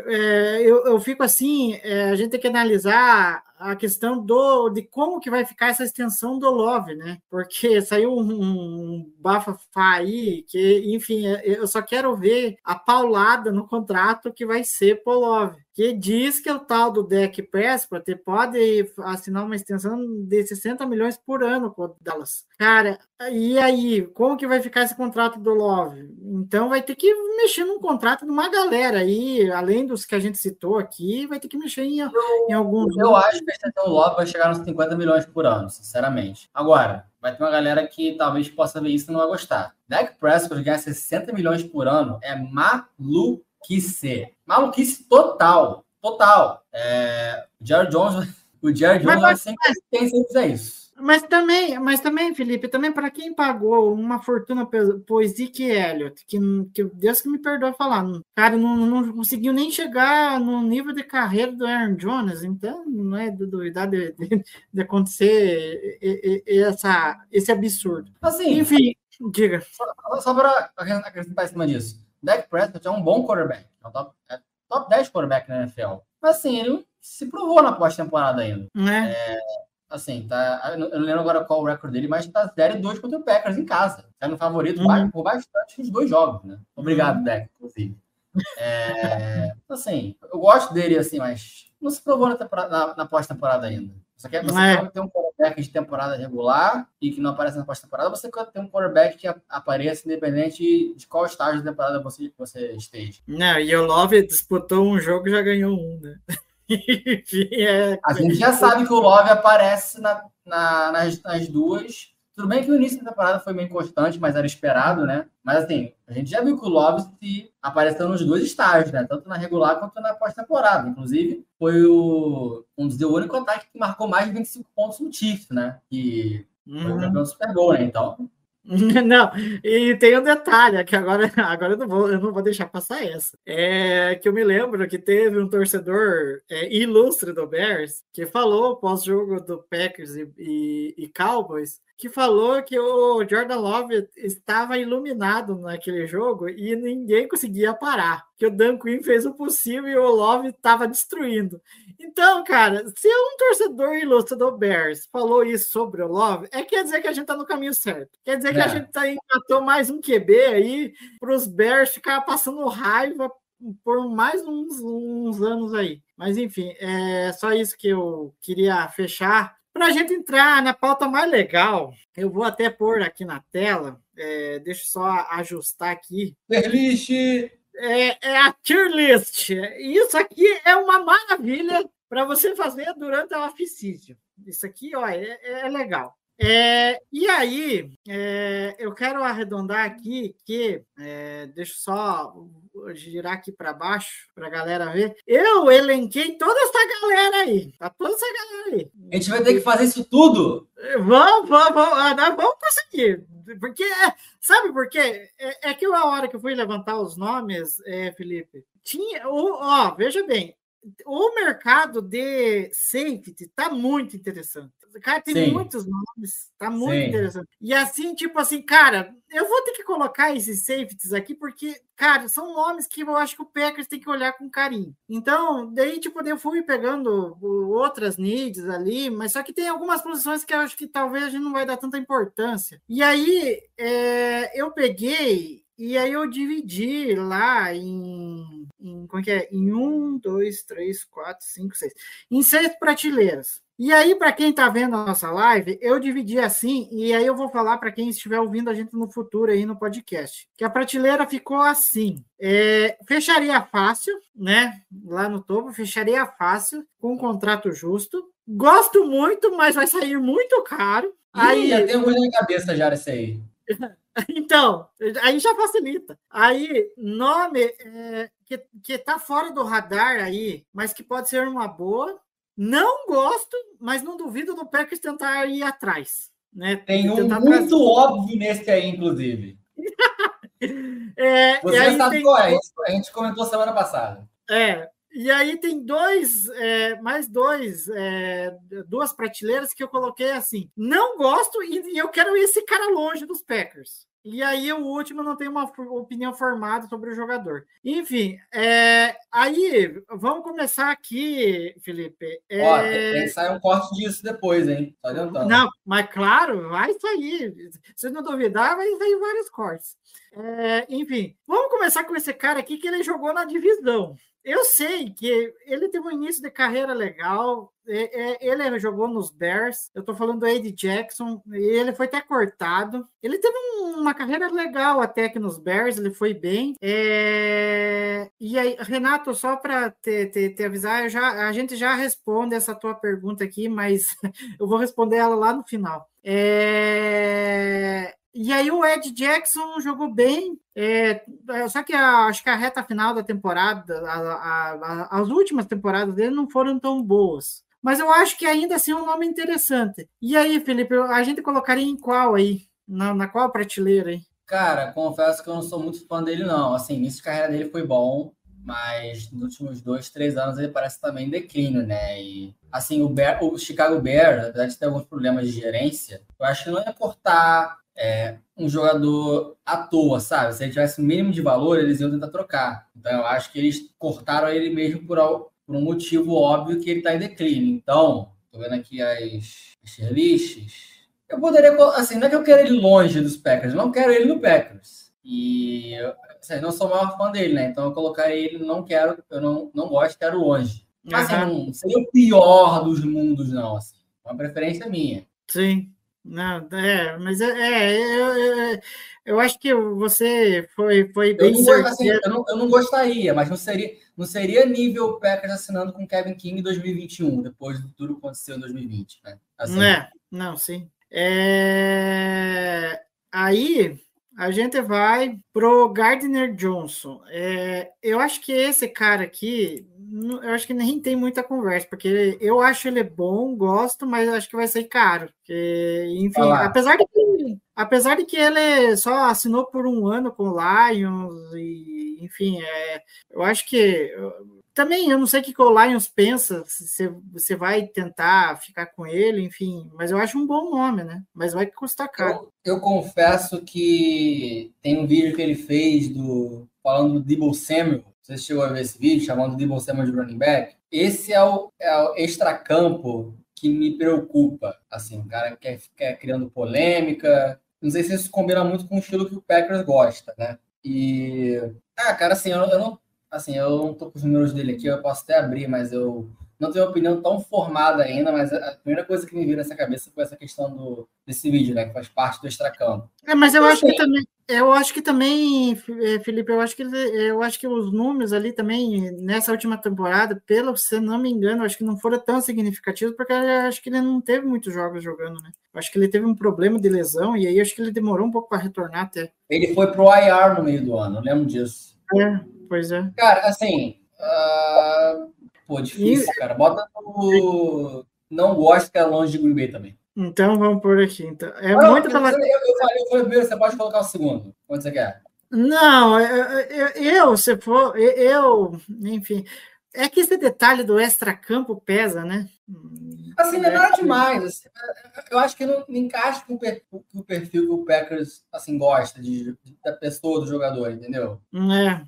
é, eu, eu fico assim, é, a gente tem que analisar a questão do de como que vai ficar essa extensão do Love, né? Porque saiu um, um bafafá aí que, enfim, é, eu só quero ver a paulada no contrato que vai ser pro Love, que diz que o tal do deck Prescott pode assinar uma extensão de 60 milhões por ano com o Dallas. Cara, e aí, como que vai ficar esse contrato do Love? Então vai ter que mexer num contrato de uma galera aí, além dos que a gente citou aqui, vai ter que mexer em, em alguns. Eu acho do Love vai chegar nos 50 milhões por ano, sinceramente. Agora, vai ter uma galera que talvez possa ver isso e não vai gostar. Dak Prescott ganhar 60 milhões por ano é maluquice. Maluquice total. Total. É, o Jerry Jones, o Jerry Mas Jones vai sempre tem se fizer isso. Mas também, mas também, Felipe, também para quem pagou uma fortuna por Zeke Elliott, que, que Deus que me perdoe falar, cara, não, não conseguiu nem chegar no nível de carreira do Aaron Jones, então não é de duvidar de, de, de acontecer essa, esse absurdo. Assim, Enfim, diga. Só, só para acrescentar em cima disso, Dak Prescott é um bom quarterback, é, um top, é top 10 quarterback na NFL. Mas assim, ele se provou na pós-temporada ainda. É. É, assim, tá. Eu não lembro agora qual o recorde dele, mas tá 0-2 contra o Packers em casa. Tá no favorito Uhum. por bastante nos dois jogos, né? Obrigado, Uhum. Deck, inclusive. É, assim, eu gosto dele, assim, mas não se provou na, na- na pós-temporada ainda. Você quer, você É. ter um quarterback de temporada regular e que não aparece na pós-temporada, você quer ter um quarterback que apareça independente de qual estágio da temporada você, você esteja. Não, e o Love disputou um jogo e já ganhou um, né? Enfim, é. A gente já sabe que o Love aparece na, na- nas, nas duas Tudo bem que o início da temporada foi meio constante, mas era esperado, né? Mas assim, a gente já viu que o Love se apareceu nos dois estágios, né? Tanto na regular quanto na pós-temporada. Inclusive, foi o, um dos o único ataque que marcou mais de 25 pontos no Chiefs, né? Que foi o Uhum. campeão do Super Bowl, né? Então, Não, e tem um detalhe, é que agora, agora eu, não vou, eu não vou deixar passar essa. É que eu me lembro que teve um torcedor é, ilustre do Bears que falou pós-jogo do Packers e, e- e Cowboys que falou que o Jordan Love estava iluminado naquele jogo e ninguém conseguia parar. Que o Dan Quinn fez o possível e o Love estava destruindo. Então, cara, se um torcedor ilustre do Bears falou isso sobre o Love, é quer dizer que a gente tá no caminho certo. Quer dizer que a É. gente tá engatou mais um QB aí para os Bears ficar passando raiva por mais uns, uns anos aí. Mas enfim, é só isso que eu queria fechar. Para a gente entrar na pauta mais legal, eu vou até pôr aqui na tela. é, deixa eu só ajustar aqui Perlist! é, é a tier list. Isso aqui é uma maravilha para você fazer durante a off-season. Isso aqui, ó, é, é legal. É, e aí, é, eu quero arredondar aqui que, é, deixa eu só girar aqui para baixo para a galera ver. Eu elenquei toda essa galera aí, tá toda essa galera aí. A gente vai ter que fazer isso tudo? Vamos, vamos, vamos, ah, vamos prosseguir. Porque, é, sabe por quê? É, é que a hora que eu fui levantar os nomes, é, Felipe, tinha. o- Ó, veja bem, o mercado de safety tá muito interessante. Cara, tem Sim. muitos nomes, tá muito Sim. interessante. E assim, tipo assim, cara, eu vou ter que colocar esses safeties aqui, porque, cara, são nomes que eu acho que o Packers tem que olhar com carinho. Então, daí, tipo, eu fui pegando outras needs ali, mas só que tem algumas posições que eu acho que talvez a gente não vai dar tanta importância. E aí, é, eu peguei e aí eu dividi lá em, em como é que é? Em um, dois, três, quatro, cinco, seis. Em seis prateleiras. E aí, para quem está vendo a nossa live, eu dividi assim, e aí eu vou falar para quem estiver ouvindo a gente no futuro aí no podcast, que a prateleira ficou assim. É, fecharia fácil, né? Lá no topo, fecharia fácil, com um contrato justo. Gosto muito, mas vai sair muito caro. Aí já tem um na cabeça já esse aí. então, aí já facilita. Aí, nome é, que, que tá fora do radar aí, mas que pode ser uma boa. Não gosto, mas não duvido do Packers tentar ir atrás. Né? Tem um muito óbvio nesse aí, inclusive. É, Você sabe tem- qual é. A gente comentou semana passada. É, e aí tem dois, é, mais dois, é, duas prateleiras que eu coloquei assim. Não gosto e, e eu quero esse cara longe dos Packers. E aí o último não tenho uma opinião formada sobre o jogador. Enfim, é, aí vamos começar aqui, Felipe. É, Ó, tem, tem que sair um corte disso depois, hein? Só adiantando. não, mas claro, vai sair. Se não duvidar, vai sair vários cortes. É, enfim, vamos começar com esse cara aqui que ele jogou na divisão. Eu sei que ele teve um início de carreira legal. é, é, ele jogou nos Bears. Eu tô falando do Eddie Jackson. Ele foi até cortado. Ele teve um- uma carreira legal até que nos Bears. Ele foi bem. É, e aí, Renato, só para te, te, te avisar, já, a gente já responde essa tua pergunta aqui, mas eu vou responder ela lá no final. É, E aí o Ed Jackson jogou bem, é, só que a- acho que a reta final da temporada, a- a- as últimas temporadas dele não foram tão boas. Mas eu acho que ainda assim é um nome interessante. E aí, Felipe, a gente colocaria em qual aí? Na, na qual prateleira aí? Cara, confesso que eu não sou muito fã dele, não. Assim, início de carreira dele foi bom, mas nos últimos dois, três anos ele parece também em declínio, né? E, assim, o, Bear- o Chicago Bears, apesar de ter alguns problemas de gerência, eu acho que não ia cortar é, um jogador à toa, sabe? Se ele tivesse o mínimo de valor, eles iam tentar trocar. Então, eu acho que eles cortaram ele mesmo por, por um motivo óbvio que ele está em declínio. Então, tô vendo aqui as, as lists. Eu poderia, assim, não é que eu quero ele longe dos Packers, eu não quero ele no Packers. E assim, não sou o maior fã dele, né? Então eu colocaria ele, não quero, eu não, não gosto, quero longe. Mas assim, Aham, não seria o pior dos mundos, não. Assim. Uma preferência minha. Sim. Não, é, mas é, é, eu, eu, eu acho que você foi, foi Eu bem não, go- assim, eu, não, eu não gostaria, mas não seria, não seria nível Packers assinando com Kevin King em 2021, depois de tudo que aconteceu em 2020, né? Assim, É, não, sim. É, Aí a gente vai pro Gardner Johnson. É, eu acho que esse cara aqui, eu acho que nem tem muita conversa, porque eu acho ele bom, gosto, mas acho que vai ser caro. Porque, enfim, Olha lá. apesar de, que, apesar de que ele só assinou por um ano com o Lions, e, enfim, é, eu acho que. também eu não sei o que que o Lions pensa, se você- você vai tentar ficar com ele, enfim, mas eu acho um bom nome, né? Mas vai custar caro. Eu, eu confesso que tem um vídeo que ele fez do falando do Debo Samuel. Você chegou a ver esse vídeo chamando o Debo Samuel de running back? Esse é o, é o extracampo que me preocupa. Assim, o cara quer ficar criando polêmica. Não sei se isso combina muito com o estilo que o Packers gosta, né? E ah, cara, assim, eu, eu não assim, eu não tô com os números dele aqui, eu posso até abrir, mas eu não tenho uma opinião tão formada ainda, mas a primeira coisa que me veio nessa cabeça foi essa questão do, desse vídeo, né? Que faz parte do extracampo. É, mas eu Então, acho que assim- também, eu acho que também, eh, Felipe, eu acho que eu acho que os números ali também nessa última temporada, pelo se não me engano, acho que não foram tão significativos porque acho que ele não teve muitos jogos jogando, né? Eu acho que ele teve um problema de lesão e aí acho que ele demorou um pouco para retornar até. Ele foi pro IR no meio do ano, eu lembro disso. É, pois é. Cara, assim. ah, Pô, difícil, cara. Bota no. Não gosto que é longe de Green também. Então vamos por aqui. Então, é Não, muito eu, pela eu, eu falei, eu falei primeiro, você pode colocar o segundo. Quando você quer. Não, eu, eu, eu, se for, eu, enfim, é que esse detalhe do extra-campo pesa, né? Assim, não é É, nada demais. assim, eu acho que não, encaixa com o per- com o perfil que o Packers assim, gosta de, da pessoa, do jogador, entendeu? É,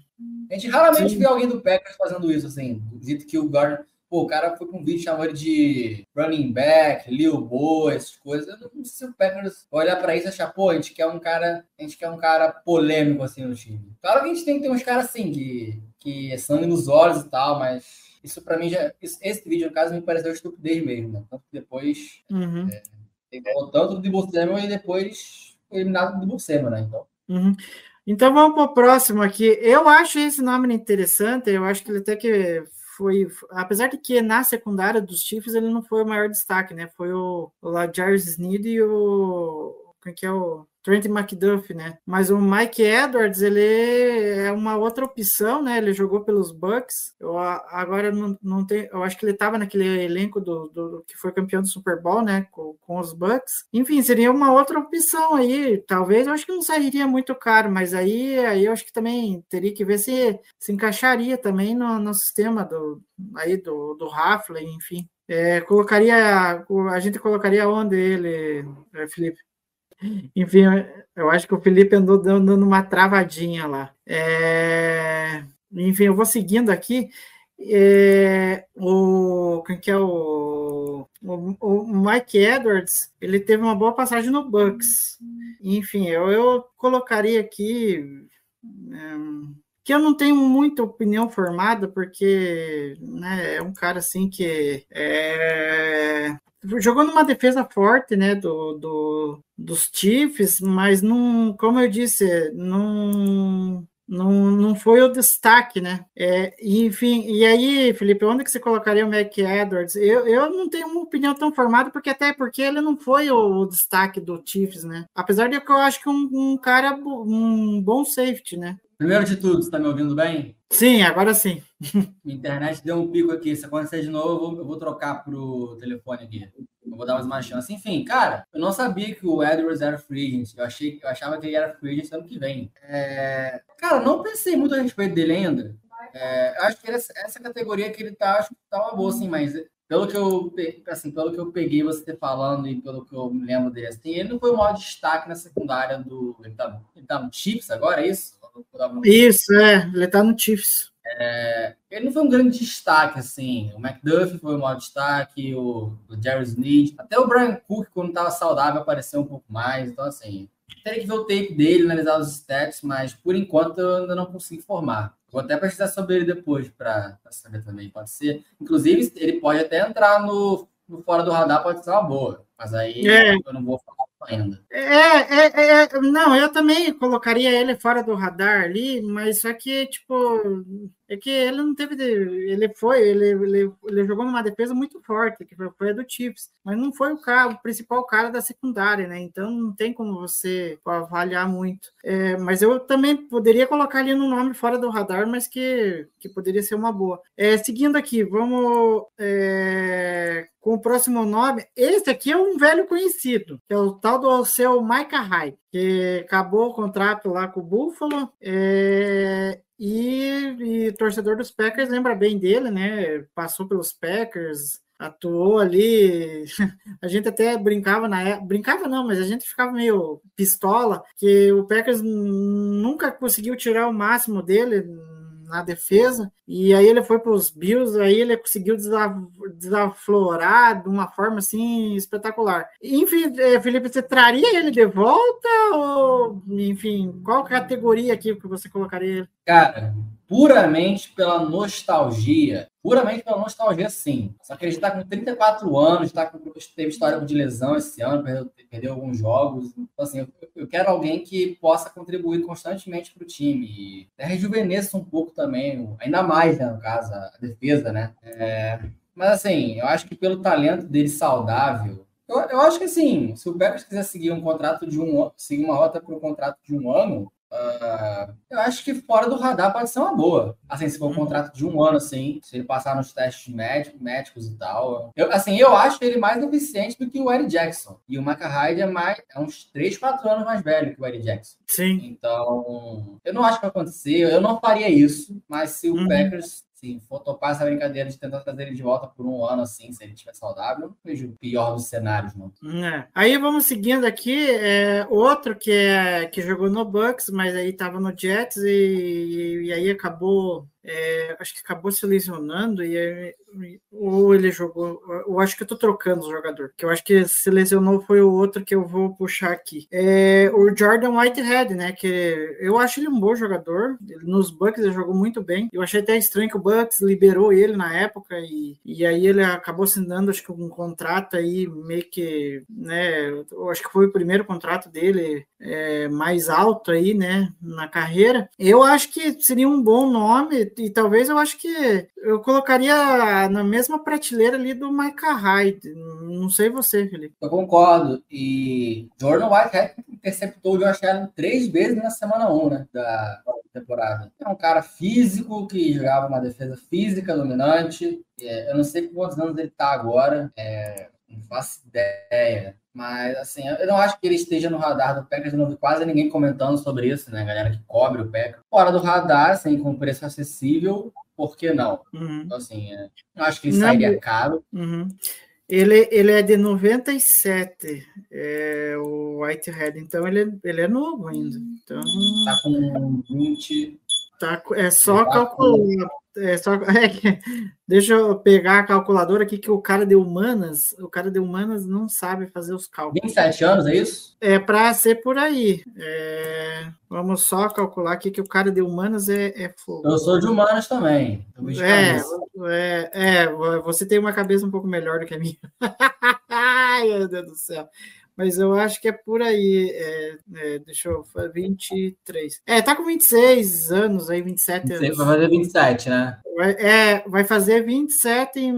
A gente raramente Sim. vê alguém do Packers fazendo isso, assim. Do jeito que o Gardner. Pô, o cara foi pra um vídeo chamando ele de running back, Lil Boy, essas coisas. Eu não sei se o Packers vai olhar pra isso e achar, pô, a gente quer um cara. A gente quer um cara polêmico assim no time. Claro que a gente tem que ter uns caras assim, que, que é sangue nos olhos e tal, mas. Isso pra mim já. isso- esse vídeo, no caso, me pareceu estupidez mesmo, né? Tanto que depois. uhum. Ele falou tanto do Debo Samuel e depois foi eliminado do Debo Samuel, né? Então. Uhum. Então vamos para o próximo aqui. Eu acho esse nome interessante. Eu acho que ele até que foi, apesar de que na secundária dos Chiefs ele não foi o maior destaque, né? Foi o, o Jarvis Sneed e o quem que é o Trent McDuff, né? Mas o Mike Edwards, ele é uma outra opção, né? Ele jogou pelos Bucks. Eu agora não, não tem, eu acho que ele estava naquele elenco do, do que foi campeão do Super Bowl, né? Com, com os Bucks. Enfim, seria uma outra opção aí. Talvez, eu acho que não sairia muito caro, mas aí, aí eu acho que também teria que ver se se encaixaria também no, no sistema do aí do, do Hafley, enfim. É, colocaria, a gente colocaria onde ele, é, Felipe? Enfim, eu acho que o Felipe andou dando uma travadinha lá. É, enfim, eu vou seguindo aqui. É, o quem que é o, o, Mike Edwards ele teve uma boa passagem no Bucks enfim eu, eu colocaria aqui hum, que eu não tenho muita opinião formada porque né, é um cara assim que é, jogou numa defesa forte né do, do dos Chiefs mas não como eu disse não não, não foi o destaque, né? É, enfim, e aí, Felipe, onde que você colocaria o Mac Edwards? Eu, eu não tenho uma opinião tão formada, porque até porque ele não foi o, o destaque do Chiefs, né? Apesar de que eu acho que um, um cara, um bom safety, né? Primeiro de tudo, você tá me ouvindo bem? Sim, agora sim. Internet deu um pico aqui. Se acontecer de novo, eu vou, trocar pro telefone aqui. Eu vou dar mais uma chance. Enfim, cara, eu não sabia que o Edwards era free agent. Eu, achei, eu achava que ele era free agent ano que vem. É, Cara, não pensei muito a respeito dele ainda. É, acho que essa categoria que ele tá, acho que tá uma boa, assim, mas pelo que eu, assim, pelo que eu peguei você falando e pelo que eu me lembro dele, assim, ele não foi o maior destaque na secundária do. Ele tá, ele tá no Chiefs agora, é isso? Isso, é. Ele tá no Chiefs. Ele não foi um grande destaque, assim. O McDuff foi o maior destaque, o, o Jerry Sneed. Até o Brian Cook, quando estava saudável, apareceu um pouco mais. Então, assim, teria que ver o tape dele, analisar os stats, mas por enquanto eu ainda não consigo formar. Vou até pesquisar sobre ele depois para saber também. Pode ser. Inclusive, ele pode até entrar no, no fora do radar, pode ser uma boa. Mas aí É. eu não vou falar ainda. É, é, é, não, eu também colocaria ele fora do radar ali, mas só que, tipo, é que ele não teve. Ele foi, ele, ele, ele jogou numa defesa muito forte, que foi a do Chiefs, mas não foi o, cara, o principal cara da secundária, né? Então não tem como você avaliar muito. É, mas eu também poderia colocar ali no nome fora do radar, mas que, que poderia ser uma boa. É, seguindo aqui, vamos é, com o próximo nome. Esse aqui é um velho conhecido, que é o tal do seu Micah Hyde, que acabou o contrato lá com o Buffalo. É, e, e torcedor dos Packers lembra bem dele, né? Passou pelos Packers, atuou ali. A gente até brincava na época, brincava não, mas a gente ficava meio pistola, que o Packers nunca conseguiu tirar o máximo dele na defesa, e aí ele foi para os Bills, aí ele conseguiu desaflorar de uma forma assim espetacular. Enfim, eh, Felipe, você traria ele de volta? Ou, enfim, qual categoria aqui que você colocaria ele? Cara, puramente pela nostalgia, puramente pela nostalgia, sim. Só que ele está com 34 anos, tá com, teve história de lesão esse ano, perdeu, perdeu alguns jogos. Então, assim, eu, eu, quero alguém que possa contribuir constantemente para o time. E rejuvenesça um pouco também, ainda mais, né, no caso, a defesa, né? É, mas, assim, eu acho que pelo talento dele saudável, eu, eu acho que, assim, se o Packers quiser seguir um contrato de um seguir uma rota para um contrato de um ano, Uh, eu acho que fora do radar pode ser uma boa. Assim, se for um uhum. contrato de um ano, assim, se ele passar nos testes médicos, médicos e tal. Eu, assim, eu acho ele mais eficiente do que o Eddie Jackson. E o McHyde é, mais, é uns 3, 4 anos mais velho que o Eddie Jackson. Sim. Então, eu não acho que vai acontecer. Eu não faria isso. Mas se o uhum. Packers se for topar essa brincadeira de tentar trazer ele de volta por um ano assim, se ele estiver saudável, não vejo o pior dos cenários, não. É. Aí vamos seguindo aqui, é, outro que, é, que jogou no Bucks, mas aí estava no Jets e, e aí acabou é, acho que acabou se lesionando e ou ele jogou, eu acho que eu tô trocando o jogador, que eu acho que se lesionou foi o outro que eu vou puxar aqui. É, o Jordan Whitehead, né, que eu acho ele um bom jogador, nos Bucks ele jogou muito bem, eu achei até estranho que o Bucks liberou ele na época e, e aí ele acabou assinando, acho que um contrato aí meio que, né, eu acho que foi o primeiro contrato dele é, mais alto aí, né, na carreira. Eu acho que seria um bom nome e talvez eu acho que eu colocaria na mesma prateleira ali do Micah Hyde. Não sei você, Felipe. Eu concordo. E Jordan Whitehead interceptou o Josh Allen três vezes na semana 1 né, da temporada. É um cara físico que jogava uma defesa física dominante. É, eu não sei quantos anos ele está agora. É, não faço ideia. Mas, assim, eu não acho que ele esteja no radar do Packers. Eu não vi quase ninguém comentando sobre isso, né? galera que cobre o Packers. Fora do radar, assim, com preço acessível, por que não? Uhum. Então, assim, é, não acho que ele não, sairia caro. Uhum. Ele, ele é de 97, é, o Whitehead, então ele, ele é novo ainda. Então... Tá com 20. Tá, é só tá calcular. É só, é, deixa eu pegar a calculadora aqui que o cara de humanas, o cara de humanas não sabe fazer os cálculos. 27 anos, é isso? É para ser por aí. É, vamos só calcular aqui que o cara de humanas é, é fogo. Eu sou de humanas também. É, é, é, você tem uma cabeça um pouco melhor do que a minha. Ai, meu Deus do céu mas eu acho que é por aí. É, é, deixa eu. 23. É, tá com 26 anos aí, 27 anos. Vai fazer 27, né? Vai, é, vai fazer 27 em,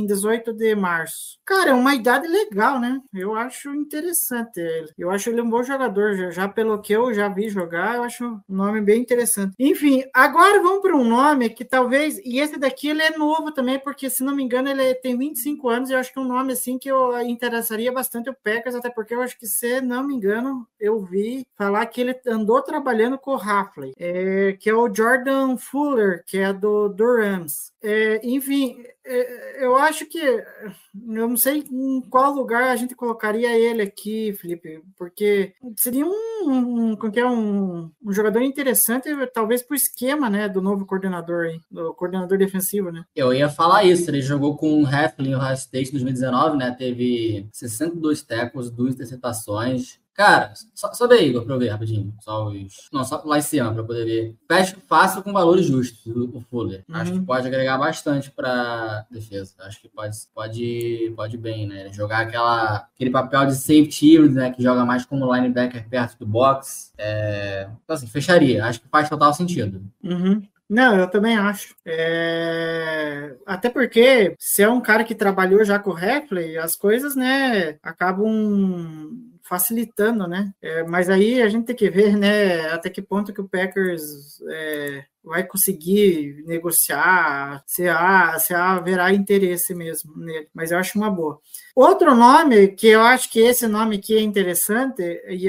em 18 de março. Cara, é uma idade legal, né? Eu acho interessante ele. Eu acho ele um bom jogador. Já, já pelo que eu já vi jogar, eu acho um nome bem interessante. Enfim, agora vamos para um nome que talvez. E esse daqui ele é novo também, porque se não me engano, ele tem 25 anos. E eu acho que é um nome assim que eu interessaria bastante o Packers, até porque eu acho que, se não me engano, eu vi falar que ele andou trabalhando com o Hafley, é, que é o Jordan Fuller, que é do, do Rams. É, enfim, eu acho que eu não sei em qual lugar a gente colocaria ele aqui, Felipe, porque seria um, um, um, um jogador interessante, talvez para o esquema né, do novo coordenador, aí, do coordenador defensivo. Né? Eu ia falar isso, ele jogou com o Heflin, o High State em 2019, né, teve 62 tackles, duas interceptações, Cara, só, sobe aí, Igor, pra eu ver rapidinho. Só os. Não, só lá em cima, pra poder ver. Fecho fácil com valores justos, o, Fuller. Acho que Uhum. pode agregar bastante pra defesa. Acho que pode, pode, pode bem, né? Jogar aquela, aquele papel de safety né? Que joga mais como linebacker perto do box. É... Então, assim, fecharia. Acho que faz total sentido. Uhum. Não, eu também acho. É, Até porque se é um cara que trabalhou já com o Heffley, as coisas, né, acabam facilitando, né? É, Mas aí a gente tem que ver, né, até que ponto que o Packers é, vai conseguir negociar, se, há, se haverá interesse mesmo nele. Mas eu acho uma boa. Outro nome que eu acho que esse nome aqui é interessante,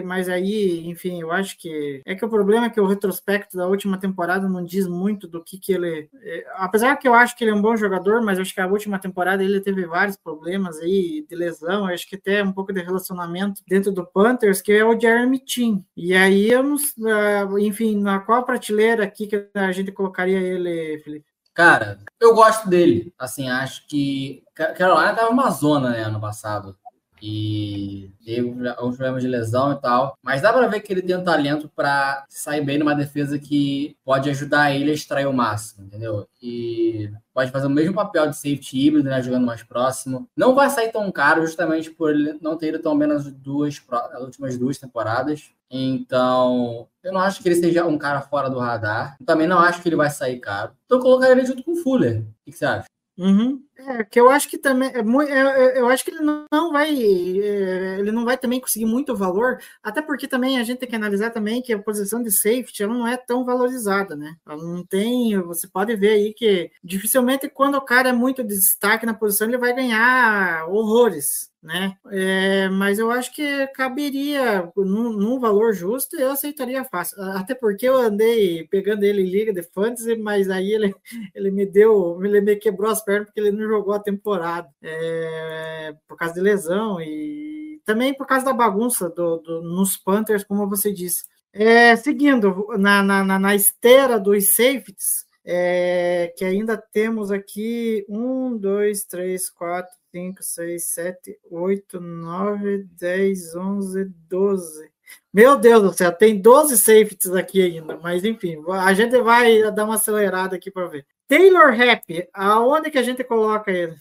mas aí, enfim, eu acho que é que o problema é que o retrospecto da última temporada não diz muito do que, que ele. é, apesar que eu acho que ele é um bom jogador, mas acho que a última temporada ele teve vários problemas aí de lesão, acho que até um pouco de relacionamento dentro do Panthers, que é o Jeremy Chin. E aí eu não. ah, enfim, na qual prateleira aqui que a gente colocaria ele, Felipe? Cara, eu gosto dele. Assim, acho que. Ca- Carolina tava uma zona, né, ano passado. E teve alguns problemas de lesão e tal. Mas dá pra ver que ele tem um talento pra sair bem numa defesa que pode ajudar ele a extrair o máximo, entendeu? E pode fazer o mesmo papel de safety híbrido, né, jogando mais próximo. Não vai sair tão caro, justamente por ele não ter ido tão bem nas, duas, nas últimas duas temporadas. Então, eu não acho que ele seja um cara fora do radar. Também não acho que ele vai sair caro. Então, eu colocaria ele junto com o Fuller. O que que você acha? Uhum. É, que eu acho que também é é, é, eu acho que ele não vai é, ele não vai também conseguir muito valor, até porque também a gente tem que analisar também que a posição de safety ela não é tão valorizada, né? Ela não tem, você pode ver aí que dificilmente quando o cara é muito destaque na posição ele vai ganhar horrores, né? É, mas eu acho que caberia num, num valor justo, eu aceitaria fácil. Até porque eu andei pegando ele em liga de fantasy, mas aí ele ele me deu, ele me quebrou as pernas porque ele não jogou a temporada é, por causa de lesão e também por causa da bagunça do, do- nos Panthers, como você disse. É, seguindo na, na, na- esteira dos safeties, é, que ainda temos aqui um, dois, três, quatro, cinco, seis, sete, oito, nove, dez, onze, doze. Meu Deus do céu, tem 12 safeties aqui ainda, mas enfim, a gente vai dar uma acelerada aqui para ver. Taylor Rapp, aonde que a gente coloca ele?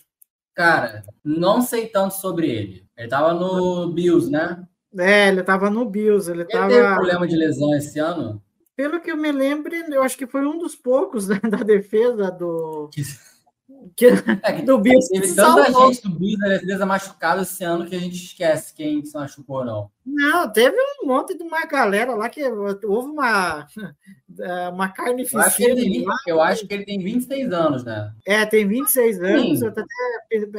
Cara, não sei tanto sobre ele. Ele tava no Bills, né? É, ele estava no Bills, ele Ele teve estava. problema de lesão esse ano. Pelo que eu me lembro, eu acho que foi um dos poucos da, da defesa do. Que, É que do Bills. teve tanta salvou. gente do Bills na defesa machucada esse ano que a gente esquece quem se machucou ou não. Não, teve um monte de uma galera lá que houve uma, uma Eu acho, que ele tem, carnificina. 20 eu acho que ele tem 26 anos, né? É, tem 26 anos. Sim. Eu tô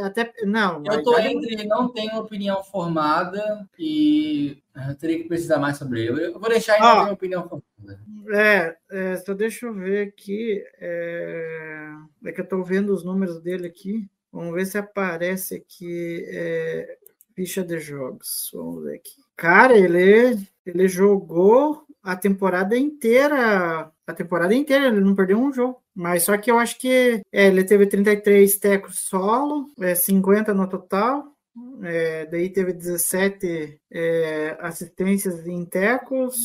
até, até, não, Eu tô entre não tenho opinião formada e eu teria que precisar mais sobre ele. Eu vou deixar Ó. não ter opinião formada. É, é, só deixa eu ver aqui. É, é que eu estou vendo os números dele aqui. Vamos ver se aparece aqui. É, ficha de jogos. Vamos ver aqui. Cara, ele, ele jogou a temporada inteira. A temporada inteira, ele não perdeu um jogo. Mas só que eu acho que é, ele teve 33 tecos solo, é, 50 no total. É, daí teve 17 é, assistências em tecos.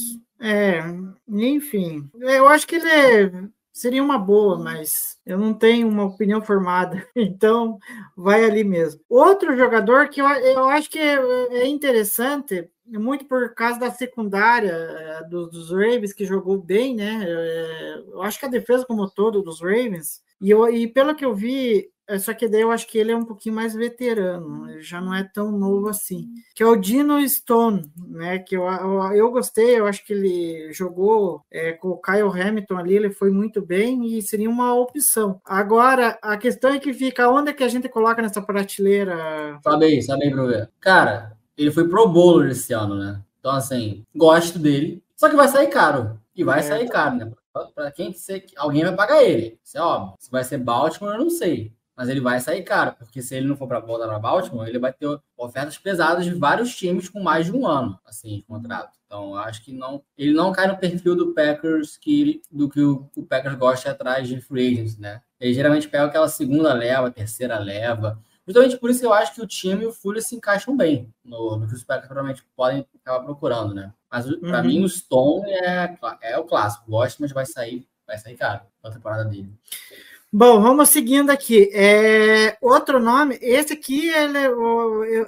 É, enfim, eu acho que ele é- seria uma boa, mas eu não tenho uma opinião formada, então vai ali mesmo. Outro jogador que eu, eu acho que é, é interessante, muito por causa da secundária é, dos, dos Ravens, que jogou bem, né? É, eu acho que a defesa como todo dos Ravens, e, eu, e pelo que eu vi, só que daí eu acho que ele é um pouquinho mais veterano, ele já não é tão novo assim. Que é o Dino Stone, né? Que eu, eu, eu gostei, eu acho que ele jogou é, com o Kyle Hamilton ali, ele foi muito bem e seria uma opção. Agora, a questão é que fica onde é que a gente coloca nessa prateleira? Sabe aí, sabe aí pra eu ver. Cara, ele foi pro bowler esse ano, né? Então, assim, gosto dele. Só que vai sair caro. E vai É. sair caro, né? Pra- Pra quem ser, alguém vai pagar ele. Isso é óbvio. Se vai ser Baltimore, eu não sei. Mas ele vai sair caro, porque se ele não for para voltar para Baltimore, ele vai ter ofertas pesadas de vários times com mais de um ano, assim, de contrato. Então, eu acho que não, ele não cai no perfil do Packers que do que o, o Packers gosta atrás de free agents, né? Ele geralmente pega aquela segunda leva, terceira leva, Justamente por isso que eu acho que o time e o Fuller se encaixam bem no, no que os Packers provavelmente podem acabar procurando, né? Mas para Uhum. mim o Stone é, é o clássico. Gosto, mas vai sair, vai sair caro na temporada dele. Bom, vamos seguindo aqui. É, outro nome, esse aqui ele, eu, eu,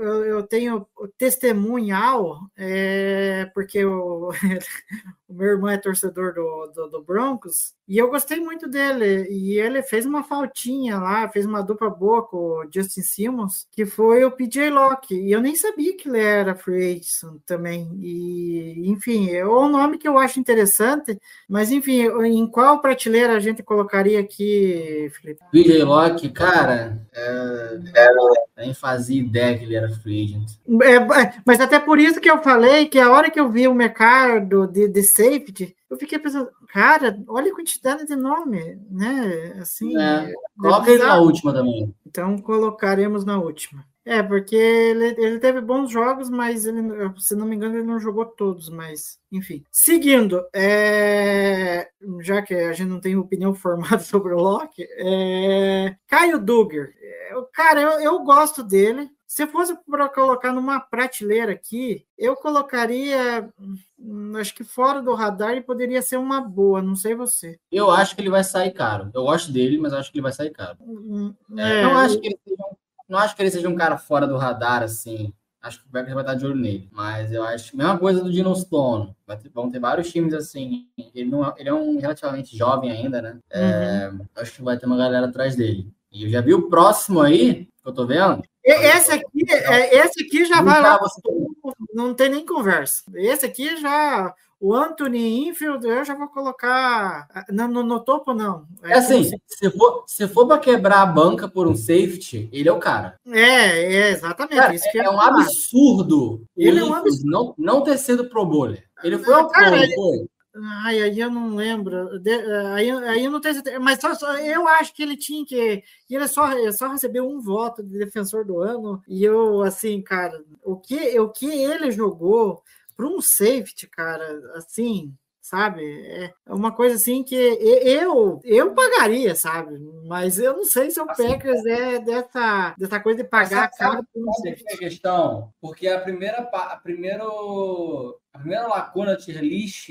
eu, eu tenho testemunhal, é, porque o, o meu irmão é torcedor do, do, do Broncos, e eu gostei muito dele. E ele fez uma faltinha lá, fez uma dupla boa com o Justin Simmons, que foi o PJ Locke. E eu nem sabia que ele era free agent também. E, enfim, é um nome que eu acho interessante. Mas, enfim, em qual prateleira a gente colocaria aqui, Felipe? PJ Locke, cara, é, eu nem fazia ideia que ele era free agent. É, é, mas até por isso que eu falei que a hora que eu vi o mercado de, de safety, eu fiquei pensando, cara, olha a quantidade de nome, né? Assim, É, é Coloca ele na última também. Então colocaremos na última. É, porque ele, ele teve bons jogos, mas ele, se não me engano, ele não jogou todos, mas enfim. Seguindo, é, já que a gente não tem opinião formada sobre o Locke, é, Caio Duggar. É, o cara, eu, eu gosto dele. Se fosse para colocar numa prateleira aqui, eu colocaria, hum, acho que fora do radar e poderia ser uma boa, não sei você. Eu acho que ele vai sair caro. Eu gosto dele, mas acho que ele vai sair caro. Hum, É, é, não, acho que ele seja um, não acho que ele seja um cara fora do radar, assim. Acho que o Packers vai estar de olho nele. Mas eu acho mesma coisa do Dino Stone. Ter- vão ter vários times assim. Ele, não, é- ele é um relativamente jovem ainda, né? É, acho que vai ter uma galera atrás dele. E eu já vi o próximo aí, que eu tô vendo. E- Esse aqui, é, esse aqui já vai lá, Você- não tem nem conversa. Esse aqui já, o Anthony Infield, eu já vou colocar no, no, no topo, não. É assim, se for, se for pra quebrar a banca por um safety, ele é o cara. É, é exatamente Cara, isso que eu é ia um absurdo Ele é um Infield não, não ter sido pro bowler. Ele foi ao Cara, pro, ele- foi. Ai, aí eu não lembro. De- aí, aí eu não tenho certeza. Mas só, só- eu acho que ele tinha que. e Ele só, só recebeu um voto de defensor do ano. E eu, assim, cara, o que, o que ele jogou para um safety, cara, assim, sabe? É uma coisa assim que eu, eu pagaria, sabe? Mas eu não sei se o Assim. Packers é dessa, dessa coisa de pagar caro por um safety. é a questão? Porque a primeira, a primeiro, a primeira lacuna tier list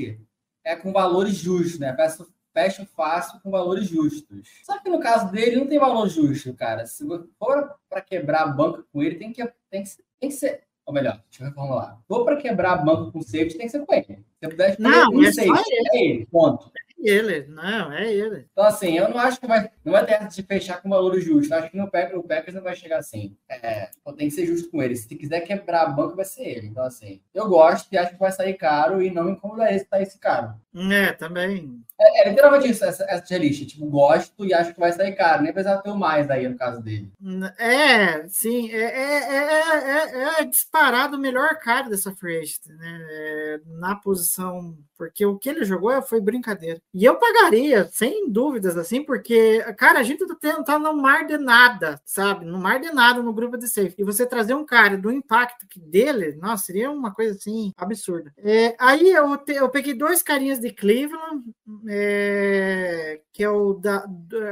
é com valores justos, né? Fecha, fecha fácil com valores justos. Só que no caso dele não tem valor justo, cara. Se for para quebrar a banca com ele, tem que, tem que, ser- tem que ser. Ou melhor, deixa eu reformular. Se for para quebrar a banca com safety, tem que ser com ele. Se eu puder escolher Não, um é safety, é ele, ponto. É ele, não, é ele. Então, assim, eu não acho que vai, não vai ter de fechar com valor justo. Eu acho que no Packers, o Packers não vai chegar assim. É, tem que ser justo com ele. Se quiser quebrar a banca, vai ser ele. Então, assim, eu gosto e acho que vai sair caro e não me incomodaria se sair esse caro. É, também. É, é literalmente isso, essa, essa tier list. Tipo, gosto e acho que vai sair caro. Nem precisava ter o mais aí, no caso dele. É, sim, é, é, é, é, é disparado o melhor cara dessa free agent, né? É, na posição, porque o que ele jogou foi brincadeira. E eu pagaria, sem dúvidas, assim, porque, cara, a gente tá, tendo, tá no mar de nada, sabe? No mar de nada no grupo de safe. E você trazer um cara do impacto que dele, nossa, seria uma coisa assim absurda. É, aí eu, te- eu peguei dois carinhas de Cleveland, é, que é o da.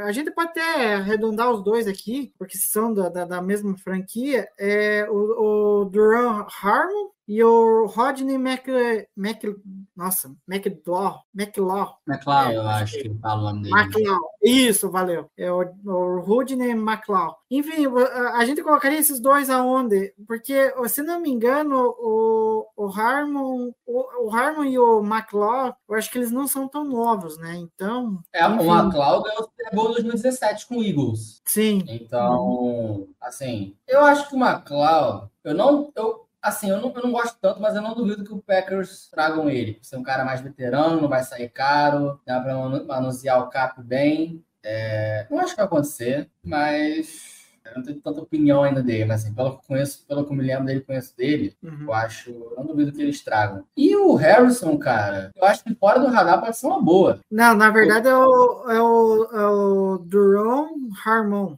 A gente pode até arredondar os dois aqui, porque são da, da, da mesma franquia. É o, o Duran Harmon e o Rodney Mc, Mc, nossa, McLaw, McLaw, McLeod, É, eu acho que fala o nome dele. McLeod. Isso, valeu. É o, o Rodney McLeod. Enfim, a, a gente colocaria esses dois aonde? Porque, se não me engano, o, o Harmon, o, o Harmon e o McLeod, eu acho que eles não são tão novos, né? Então, É, o enfim, McLeod ganhou o Super Bowl 2017 com o Eagles. sim. Então, assim, eu acho que o McLeod, eu não, eu, assim, eu não, eu não gosto tanto, mas eu não duvido que o Packers tragam ele. Ser um cara mais veterano, não vai sair caro, dá para manusear o cap bem. É, não acho que vai acontecer, mas eu não tenho tanta opinião ainda dele, mas assim, pelo que eu conheço, pelo que eu me lembro dele, conheço dele, Uhum. eu acho, eu não duvido que eles tragam. E o Harrison, cara, eu acho que fora do radar pode ser uma boa. Não, na verdade é o, é o, é o Duron Harmon.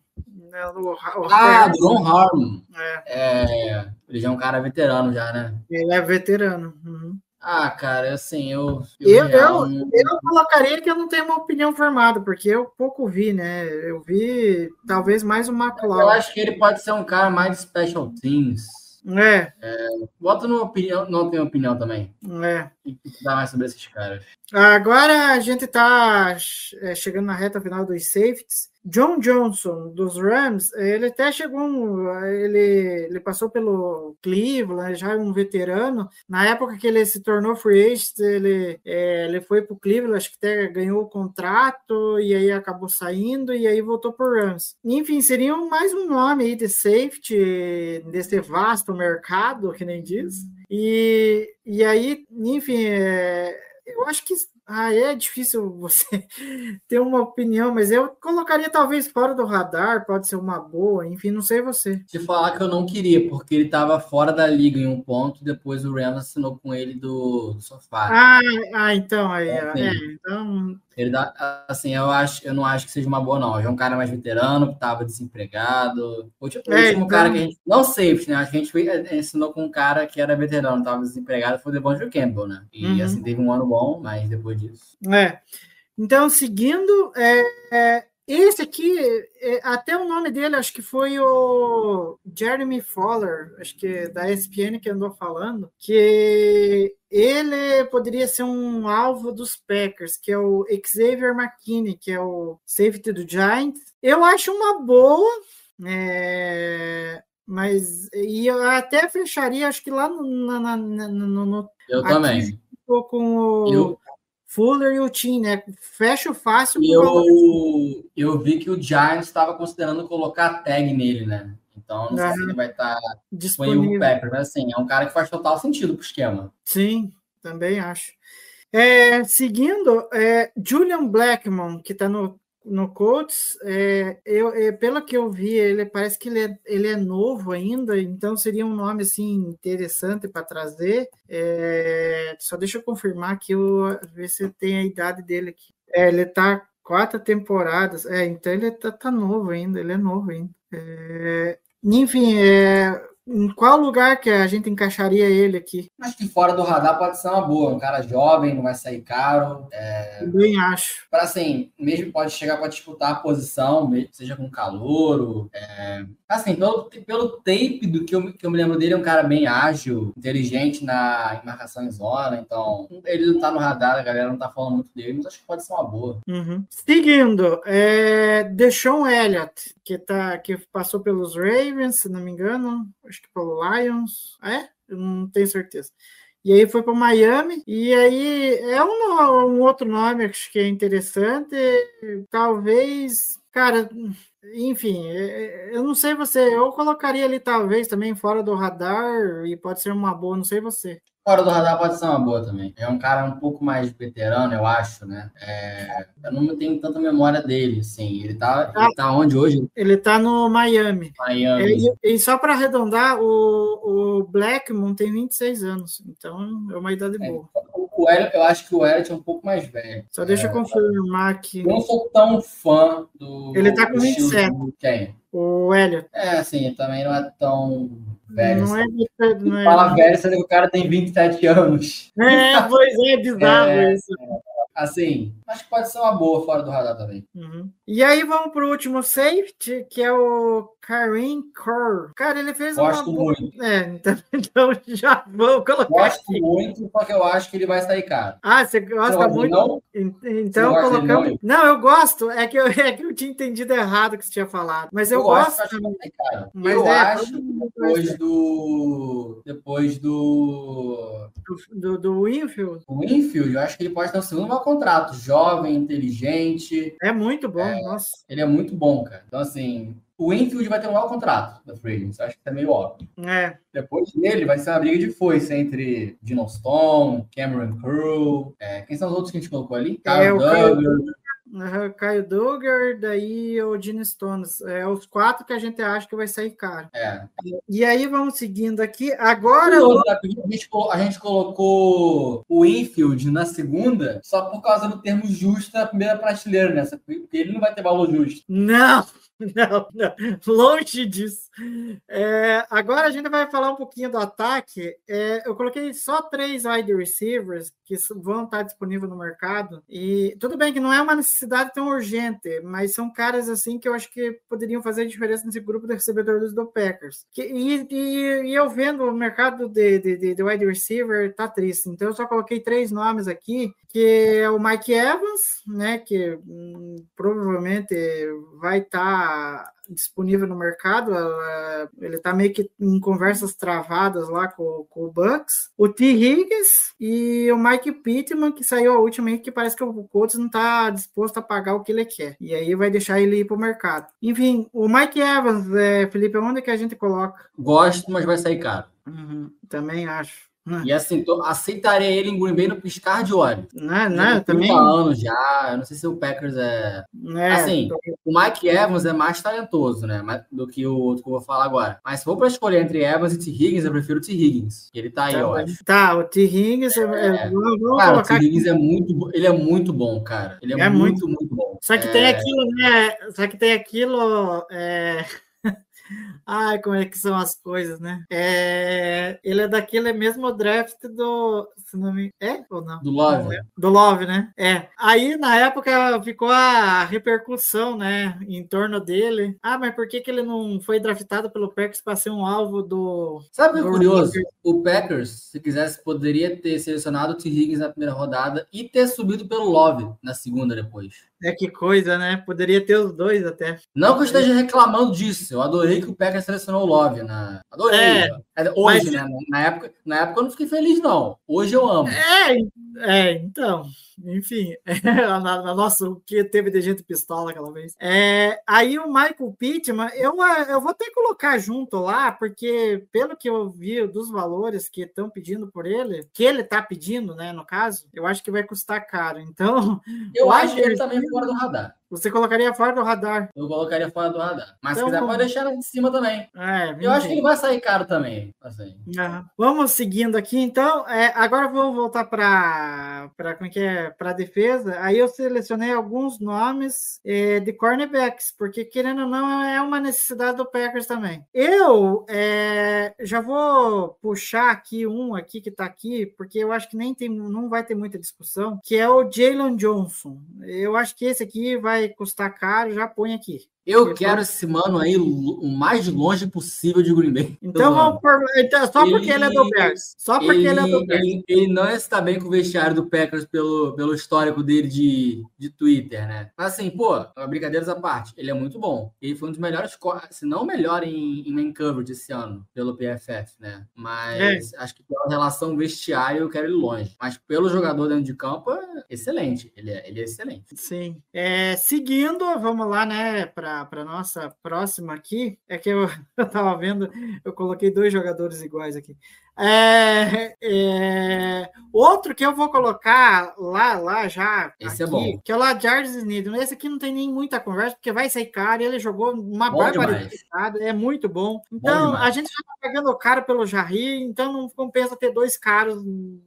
É o, o Ah, Duron Harmon. é, É, ele já é um cara veterano já, né? ele é veterano. Uhum. Ah, cara, assim, eu. Eu- real, eu- não- Eu colocaria que eu não tenho uma opinião formada, porque eu pouco vi, né? Eu vi talvez mais o eu McLeod. acho que ele pode ser um cara mais de special teams. É, Bota numa opinião, não tenho opinião também. é. O que dá mais sobre esses caras? Agora a gente está chegando na reta final dos safeties. John Johnson, dos Rams, ele até chegou, um- ele, ele passou pelo Cleveland, já é um veterano. Na época que ele se tornou free agent, ele, é, ele foi para o Cleveland, acho que até ganhou o contrato, e aí acabou saindo, e aí voltou para o Rams. Enfim, seria mais um nome aí de safety, desse vasto mercado, que nem diz. E, e aí, enfim, é, eu acho que ah, é difícil você ter uma opinião, mas eu colocaria talvez fora do radar, pode ser uma boa, enfim, não sei você. Te falar que eu não queria, porque ele tava fora da liga em um ponto, depois o Rams assinou com ele do, do sofá. Ah, ah então aí, É, ó, sim. é, então, Ele dá, assim, eu acho, eu não acho que seja uma boa, não. Já é um cara mais veterano, que tava desempregado. O último, É, último então- cara que a gente. Não safety, né? Acho que a gente ensinou com um cara que era veterano, tava desempregado, foi o Devondre Campbell, né? E Uhum. assim, teve um ano bom, mas depois disso. é. Então, seguindo, é, é, esse aqui, é, até o nome dele, acho que foi o Jeremy Fowler, acho que é da ESPN que andou falando, que ele poderia ser um alvo dos Packers, que é o Xavier McKinney, que é o safety do Giants. Eu acho uma boa, é, mas e eu até fecharia, acho que lá no, na- na- na- no, no- Eu Aqui- também. com o Eu, Fuller e o Tim, né? Fácil com o valor. eu, eu vi que o Giants estava considerando colocar a tag nele, né? Então, não sei se ele vai estar o disponível. Packers, mas assim, é um cara que faz total sentido pro esquema. Sim, também acho. É, seguindo, é, Julian Blackmon, que está no, no Colts, é, eu, é, pelo que eu vi, ele parece que ele é, ele é novo ainda, então seria um nome assim interessante para trazer. É, só deixa eu confirmar aqui, eu, ver se tem a idade dele aqui. É, ele está quatro temporadas, é, então ele tá, tá novo ainda, ele é novo ainda. É, enfim, é, em qual lugar que a gente encaixaria ele aqui? Acho que fora do radar pode ser uma boa. Um cara jovem, não vai sair caro. Também acho. para assim, mesmo pode chegar para disputar a posição, seja com calouro. É... Assim, pelo, pelo tape do que eu, que eu me lembro dele, é um cara bem ágil, inteligente na marcação em zona. Então, ele não tá no radar, a galera não tá falando muito dele, mas acho que pode ser uma boa. Uhum. Seguindo, é Deshaun Elliott, que, tá, que passou pelos Ravens, se não me engano, acho que pelo Lions. É? Eu não tenho certeza. E aí foi para Miami, e aí é um, um outro nome acho que é interessante. Talvez, cara, enfim, é- é- eu não sei você, eu colocaria ele talvez também fora do radar, e pode ser uma boa, não sei você. Fora do radar pode ser uma boa também. É um cara um pouco mais veterano, eu acho, né? É, Eu não tenho tanta memória dele, assim. Ele tá, ele tá onde hoje? Ele tá no Miami. Miami. E, e só para arredondar, o, o Blackmon tem 26 anos, então é uma idade É. boa. O Elliot, eu acho que o Elliot é um pouco mais velho. Só deixa eu confirmar aqui. Eu não sou tão fã do. Ele tá com do estilo 27. do- Quem? O Elliot. É, assim, também não é tão velho. Não é, assim. não é, Fala velho, sendo que o cara tem 27 anos. É, pois é, bizarro É. isso. Assim, acho que pode ser uma boa fora do radar também. Uhum. E aí vamos pro último safety, que é o Karim Kerr. Cara, ele fez Gosto uma muito. É, então, então já vou colocar Gosto aqui. muito, só que eu acho que ele vai sair caro. Ah, você Você gosta gosta muito? não? En- Então colocamos. Não, eu gosto. É que eu, é que eu tinha entendido errado o que você tinha falado. Mas eu, acho, gosto. acho sair caro. Mas eu é, acho mundo vai depois do. Depois do. do, do, do Winfield. O Winfield, eu acho que ele pode ter um segundo mau contrato. Jovem, inteligente. É muito bom, nossa. Ele é muito bom, cara. Então, assim, o Winfield vai ter um mau contrato da Free Agents. Acho que é meio óbvio. É. Depois dele vai ser uma briga de foice entre Dino Stone, Cameron Crew. É, quem são os outros que a gente colocou ali? É, Kyle Kyle Douglas. Aham, Caio Duggar, daí o Gene Stones. É os quatro que a gente acha que vai sair caro. É. E aí vamos seguindo aqui. Agora. A gente, a gente colocou o Infield na segunda só por causa do termo justo na primeira prateleira, né? Porque ele não vai ter valor justo. Não! Não, não, longe disso. É, agora a gente vai falar um pouquinho do ataque. É, eu coloquei só três wide receivers que vão estar disponíveis no mercado. E tudo bem que não é uma necessidade tão urgente, mas são caras assim que eu acho que poderiam fazer diferença nesse grupo de recebedores do Packers. Que, e, e, e, eu vendo o mercado de, de, de, wide receiver tá triste. Então eu só coloquei três nomes aqui, que é o Mike Evans, né? Que hum, provavelmente vai estar. Tá disponível no mercado. Ele está meio que em conversas travadas lá com, com, o Bucks. O T. Higgins e o Mike Pittman, que saiu a última aí, que parece que o Colts não está disposto a pagar o que ele quer. E aí vai deixar ele ir para o mercado. Enfim, o Mike Evans, é, Felipe, onde que a gente coloca? Gosto, mas vai sair caro. Uhum, também acho. Hum. E assim, tô, aceitaria ele em Green Bay no piscar de olho. Não, não, também. anos já, eu não sei se o Packers é. é assim, tô... o Mike Evans é mais talentoso, né? Do que o outro que eu vou falar agora. Mas se for para escolher entre Evans e T. Higgins, eu prefiro o T. Higgins. Ele tá aí, tá, eu acho. Tá, o T. Higgins. É... É... Cara, o T. Higgins é muito, ele é muito bom, cara. Ele é, é muito, muito, muito, bom. Só que tem é. aquilo, né? Só que tem aquilo. É... Ai, como é que são as coisas, né? É, ele é daquele mesmo draft do. Se não me... É ou não? Do Love. É. Do Love, né? É. Aí, na época, ficou a repercussão, né? Em torno dele. Ah, mas por que, que ele não foi draftado pelo Packers para ser um alvo do. Sabe o que é curioso? O Packers, se quisesse, poderia ter selecionado o T. Higgins na primeira rodada e ter subido pelo Love na segunda depois. É que coisa, né? Poderia ter os dois até. Não que eu esteja reclamando disso. Eu adorei que o Packers selecionou o Love, né? Adorei. É, é Hoje, mas... né? Na época, na época eu não fiquei feliz, não. Hoje eu amo. É, é então. Enfim, na, na nossa, o que teve de gente pistola aquela vez. É, aí o Michael Pittman, eu, eu vou ter que colocar junto lá, porque pelo que eu vi dos valores que estão pedindo por ele, que ele está pedindo, né, no caso, eu acho que vai custar caro. Então, eu acho que ele também fora do radar. Você colocaria fora do radar. Eu colocaria fora do radar. Mas então, se quiser, pode deixar ela de cima também. É, eu acho que ele vai sair caro também. Assim. Uhum. Vamos seguindo aqui, então. É, agora vou voltar para como é que é? Para defesa. Aí eu selecionei alguns nomes é, de cornerbacks, porque querendo ou não, é uma necessidade do Packers também. Eu é, já vou puxar aqui um aqui que está aqui, porque eu acho que nem tem, não vai ter muita discussão, que é o Jalen Johnson. Eu acho que esse aqui vai vai custar caro, já põe aqui. Eu quero esse mano aí o mais longe possível de Green Bay. Então vamos por, então, só ele, porque ele é do Bears. Só porque ele, ele é do Bears. Ele, ele, não está bem com o vestiário do Packers pelo, pelo histórico dele de, de Twitter, né? Mas assim, pô, brincadeiras à parte, ele é muito bom. Ele foi um dos melhores, se não o melhor em, em main coverage esse ano, pelo PFF, né? Mas é. acho que pela relação vestiário eu quero ele longe. Mas pelo jogador dentro de campo, é excelente. Ele é, ele é excelente. Sim. É, seguindo, vamos lá, né, para para a nossa próxima aqui, é que eu estava vendo, eu coloquei dois jogadores iguais aqui. É, é, outro que eu vou colocar lá, lá já. Esse é aqui, é bom. Que é o Jarvis Sneed. Esse aqui não tem nem muita conversa, porque vai sair caro. Ele jogou uma barbaridade. É muito bom. Então, bom a gente já está pagando caro pelo Jarry, então não compensa ter dois caros,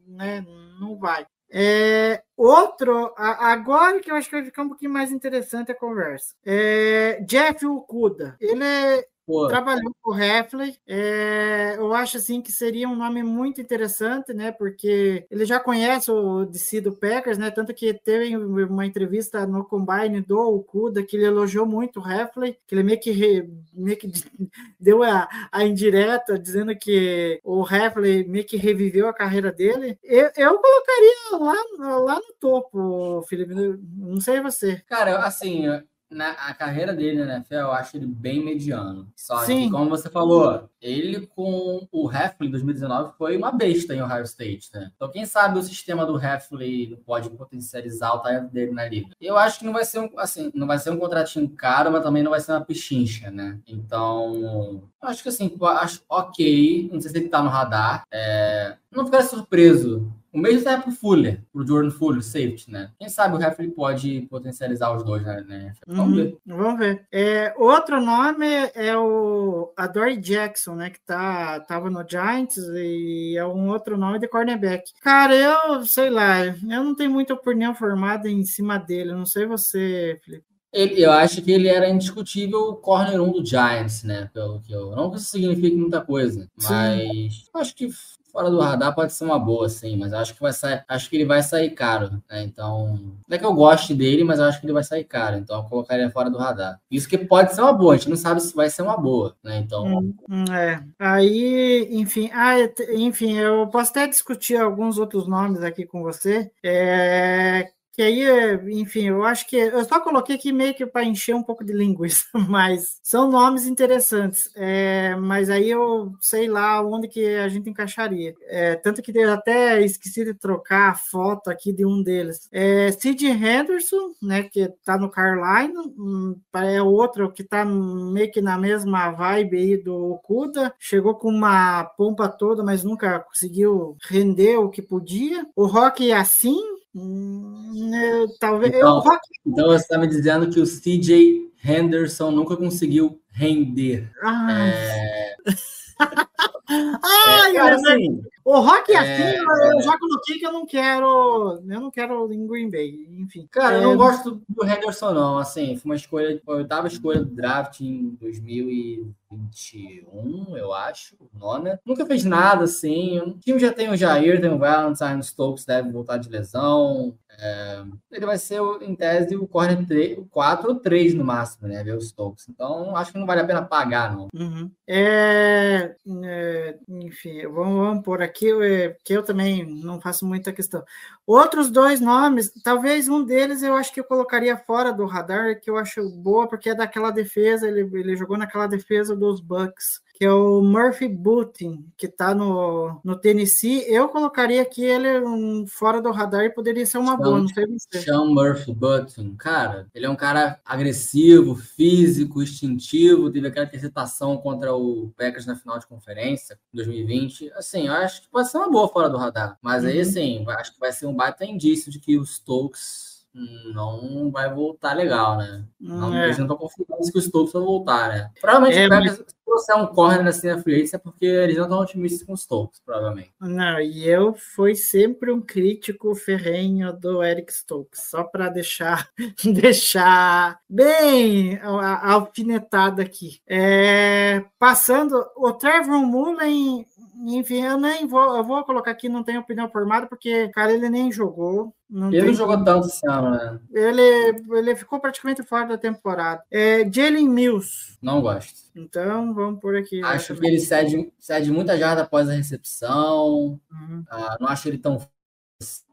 né? Não vai. É, outro, agora que eu acho que vai ficar um pouquinho mais interessante a conversa. É, Jeff Okuda. Ele é Pô. Trabalhou com o Heffley. É, eu acho assim que seria um nome muito interessante, né? Porque ele já conhece o DC do Packers, né? Tanto que teve uma entrevista no Combine do Okuda que ele elogiou muito o Heffley, que ele meio que, re, meio que deu a, a indireta dizendo que o Heffley meio que reviveu a carreira dele. Eu, eu colocaria lá, lá no topo, Felipe. Não sei você. Cara, assim, na a carreira dele na NFL, eu acho ele bem mediano. Só Sim. que, como você falou, ele com o Heffley em 2019 foi uma besta em Ohio State, né? Então, quem sabe o sistema do Heffley pode potencializar o talento dele na liga. Eu acho que não vai ser um, assim, não vai ser um contratinho caro, mas também não vai ser uma pichincha, né? Então, acho que assim, acho ok. Não sei se ele tá no radar. É, não ficaria surpreso o mesmo serve pro Fuller, pro Jordan Fuller, safety, né? Quem sabe o Reffley pode potencializar os dois, né? Vamos uhum, ver. Vamos ver. É, outro nome é o Adore Jackson, né? Que tá, tava no Giants e é um outro nome de cornerback. Cara, eu sei lá, eu não tenho muita opinião formada em cima dele. Não sei você, Felipe. Ele- eu acho que ele era indiscutível corner 1 do Giants, né? Pelo que eu. Não que isso signifique muita coisa, Sim. mas eu acho que fora do radar pode ser uma boa, sim. Mas acho que vai sair. Acho que ele vai sair caro, né? Então. Não é que eu goste dele, mas acho que ele vai sair caro. Então eu colocaria fora do radar. Isso que pode ser uma boa, a gente não sabe se vai ser uma boa, né? Então. Hum, hum, É. Aí, enfim, ah, enfim, eu posso até discutir alguns outros nomes aqui com você. É, que aí, é, enfim, eu acho que eu só coloquei aqui meio que para encher um pouco de linguiça, mas são nomes interessantes. É, mas aí eu sei lá onde que a gente encaixaria. É, tanto que eu até esqueci de trocar a foto aqui de um deles. É, Sid Henderson, né, que tá no Carolina, hum, é outro que tá meio que na mesma vibe aí do Okuda, chegou com uma pompa toda, mas nunca conseguiu render o que podia. O Rock assim, hum, eu- talvez Então, o Rock, Então você está me dizendo que o CJ Henderson nunca conseguiu render. ai, É, ai, cara, mas assim, o Rock é, assim, eu- já coloquei que eu não quero, eu não quero em Green Bay, enfim. Cara, eu É, não gosto do Henderson, não. Assim, foi uma escolha, foi a oitava escolha do draft em 2021, eu acho, nona. Nunca fez nada, assim. O time já tem o Jair, tem o Valentine, o Stokes deve voltar de lesão. É, ele vai ser, em tese, o corner 3, o 4 ou 3 no máximo, né? Ver o Stokes. Então, acho que não vale a pena pagar, não. Uhum. É, é, enfim, vamos, vamos por aqui, é, que eu também não faço muita questão. Outros dois nomes, talvez um deles eu acho que eu colocaria fora do radar, que eu acho boa, porque é daquela defesa, ele, ele jogou naquela defesa dos Bucks, que é o Murphy Booting, que está no, no Tennessee. Eu colocaria aqui ele um, fora do radar e poderia ser uma boa, não sei você. Sean Murphy Button, cara, ele é um cara agressivo, físico, instintivo, teve aquela interceptação contra o Packers na final de conferência em 2020. Assim, eu acho que pode ser uma boa fora do radar, mas aí, Uhum. assim, vai- acho que vai ser um baita indício de que o Stokes não vai voltar legal, né? Não, Hum, é. Não estão confiando que o Stokes vai voltar, né? Provavelmente É, o Packers, se trouxer um corner na free agency, é porque eles não estão otimistas com o Stokes, provavelmente. Não, e eu fui sempre um crítico ferrenho do Eric Stokes, só para deixar deixar bem a, a alfinetada aqui. É, passando, o Trevor Mullen, enfim, eu nem vou, eu vou colocar aqui, não tenho opinião formada, porque, cara, ele nem jogou. Não Ele tem não jogou tanto esse ano, né? ele, ele ficou praticamente fora da temporada. É, Jalen Mills. Não gosto. Então, vamos por aqui. Acho que ele cede, cede muita jarda após a recepção. Uhum. Ah, não acho ele tão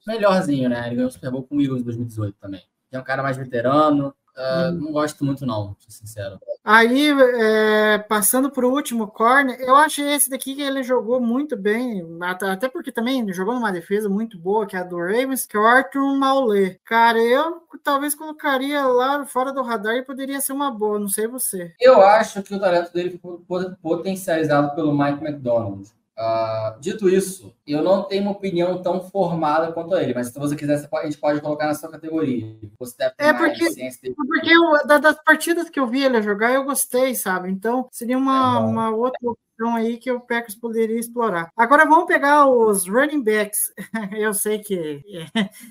melhorzinho, né? Ele ganhou o Super Bowl com o Eagles em 2018 também. É um cara mais veterano. Ah, Não gosto muito, não, pra ser sincero. Aí, é, passando para o último corner, eu acho esse daqui que ele jogou muito bem, até porque também jogou numa defesa muito boa, que é a do Ravens, que é o Arthur Maulé. Cara, eu talvez colocaria lá fora do radar e poderia ser uma boa, não sei você. Eu acho que o talento dele ficou pot- potencializado pelo Mike McDonald. Ah, dito isso, eu não tenho uma opinião tão formada quanto ele, mas se você quiser, você pode- a gente pode colocar na sua categoria. Você deve ter É porque- dele. Porque eu- da- das partidas que eu vi ele jogar, eu gostei, sabe? Então, seria uma, É uma outra opção aí que o Packers poderia explorar. Agora vamos pegar os running backs. eu sei que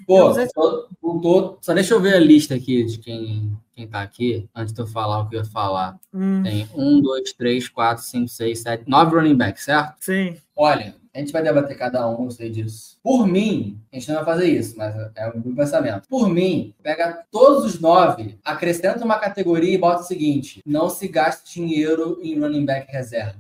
Pô, sei se- tô- tô- só deixa eu ver a lista aqui de quem, quem tá aqui, antes de eu falar o que eu ia falar. Hum, Tem um, dois, três, quatro, cinco, seis, sete, nove running backs, certo? sim. Olha, a gente vai debater cada um, eu sei disso. Por mim, a gente não vai fazer isso, mas é um pensamento. Por mim, pega todos os nove, acrescenta uma categoria e bota o seguinte: não se gaste dinheiro em running back reserva.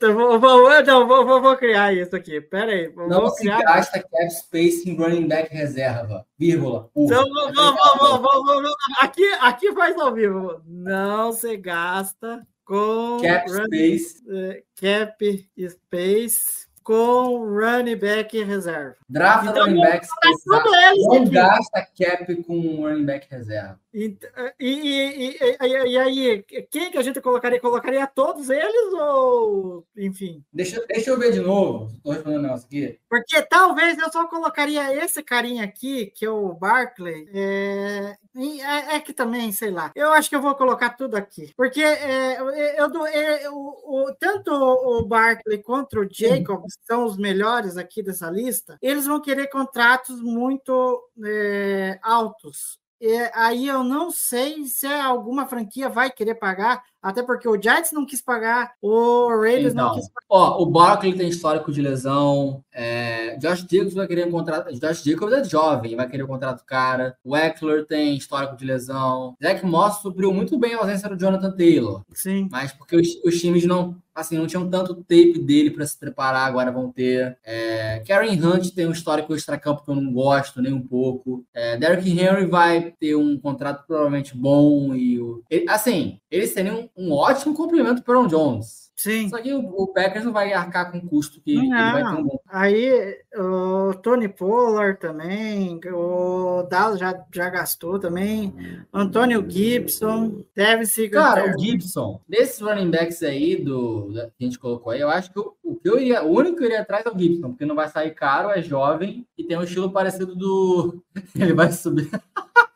Vou, vou, não, vou, criar isso aqui. Pera aí. Não se criar. gasta cap space em running back reserva. Vírgula. Então, vou, vou, vou, vou, vou, vou, vou. Aqui, aqui faz ao vivo. Não se gasta com Cap space. eh, cap space com running back reserva. Drafta Então, running backs. Eles Não aqui. gasta cap com running back reserva. E, e, e, e- aí, quem que a gente colocaria? Colocaria todos eles ou, enfim? Deixa, deixa eu ver de novo. Estou respondendo negócio aqui. Porque talvez eu só colocaria esse carinha aqui, que é o Barkley. É, é- é que também, sei lá. Eu acho que eu vou colocar tudo aqui. Porque é, eu, eu dou- o- o- tanto o Barkley quanto o Jacobs são os melhores aqui dessa lista. Eles vão querer contratos muito é, altos. é, aí eu não sei se alguma franquia vai querer pagar, até porque o Giants não quis pagar, o Raiders não Então, quis pagar. ó, o Barkley tem histórico de lesão. É, Josh Jacobs vai querer um contrato. Josh Jacobs é jovem, vai querer um contrato cara. O Eckler tem histórico de lesão. Zach Moss supriu muito bem a ausência do Jonathan Taylor. Sim. Mas porque os, os times não, assim, não tinham tanto tape dele para se preparar, agora vão ter. É, Karen Hunt tem um histórico extra-campo que eu não gosto nem um pouco. É, Derrick Henry vai ter um contrato provavelmente bom e o, ele- assim, eles teriam um, ótimo complemento para o Jones. Sim. Só que o, o Packers não vai arcar com o custo que ele vai ter um bom. Aí o Tony Pollard também, o Dallas já, já gastou também, Antônio Gibson, deve se Cara, o Gibson, desses running backs aí do, da- que a gente colocou aí, eu acho que o, o que eu iria, o único que eu iria atrás é o Gibson, porque não vai sair caro, é jovem e tem um estilo parecido do. Ele vai subir.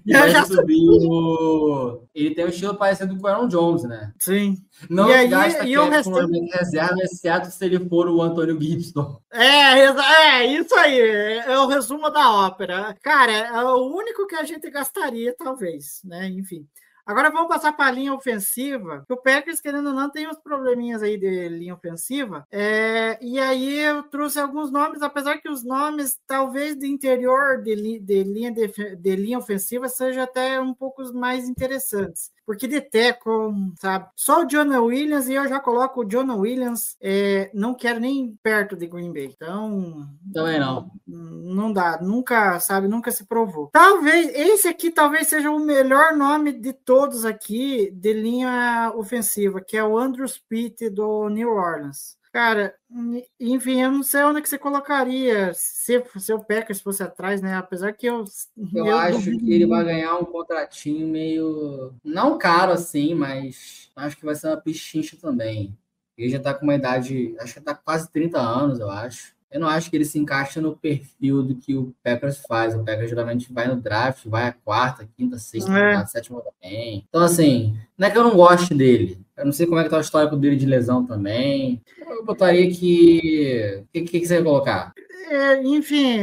Ele Eu já subir o. Ele tem um estilo parecido com o Aaron Jones, né? Sim. Não E aí, gasta e o cap com restante- reserva, exceto se ele for o Antônio Gibson. É, é, isso aí, é o resumo da ópera. Cara, é o único que a gente gastaria, talvez, né? Enfim. Agora vamos passar para a linha ofensiva. que O Packers, querendo ou não, tem uns probleminhas aí de linha ofensiva. É, e aí eu trouxe alguns nomes, apesar que os nomes, talvez de interior de, li- de linha, defe- de linha ofensiva, sejam até um pouco mais interessantes. Porque de teco, sabe? Só o Jonah Williams, e eu já coloco o Jonah Williams, é, não quero nem perto de Green Bay. Então, Também não. não dá, nunca, sabe, nunca se provou. Talvez, esse aqui talvez seja o melhor nome de todos aqui de linha ofensiva, que é o Andrews Pitt do New Orleans. Cara, enfim, eu não sei onde que você colocaria se, se o Packers fosse atrás, né? Apesar que eu. Eu, acho duvido que ele vai ganhar um contratinho meio. Não caro assim, mas acho que vai ser uma pichincha também. Ele já tá com uma idade. Acho que tá com quase 30 anos, eu acho. Eu não acho que ele se encaixa no perfil do que o Packers faz. O Packers geralmente vai no draft, vai a quarta, quinta, sexta, É. quarta, sétima também. Então, assim, não é que eu não goste dele. Eu não sei como é que tá o histórico dele de lesão também. Eu botaria que. O que, que, que você vai colocar? É, enfim,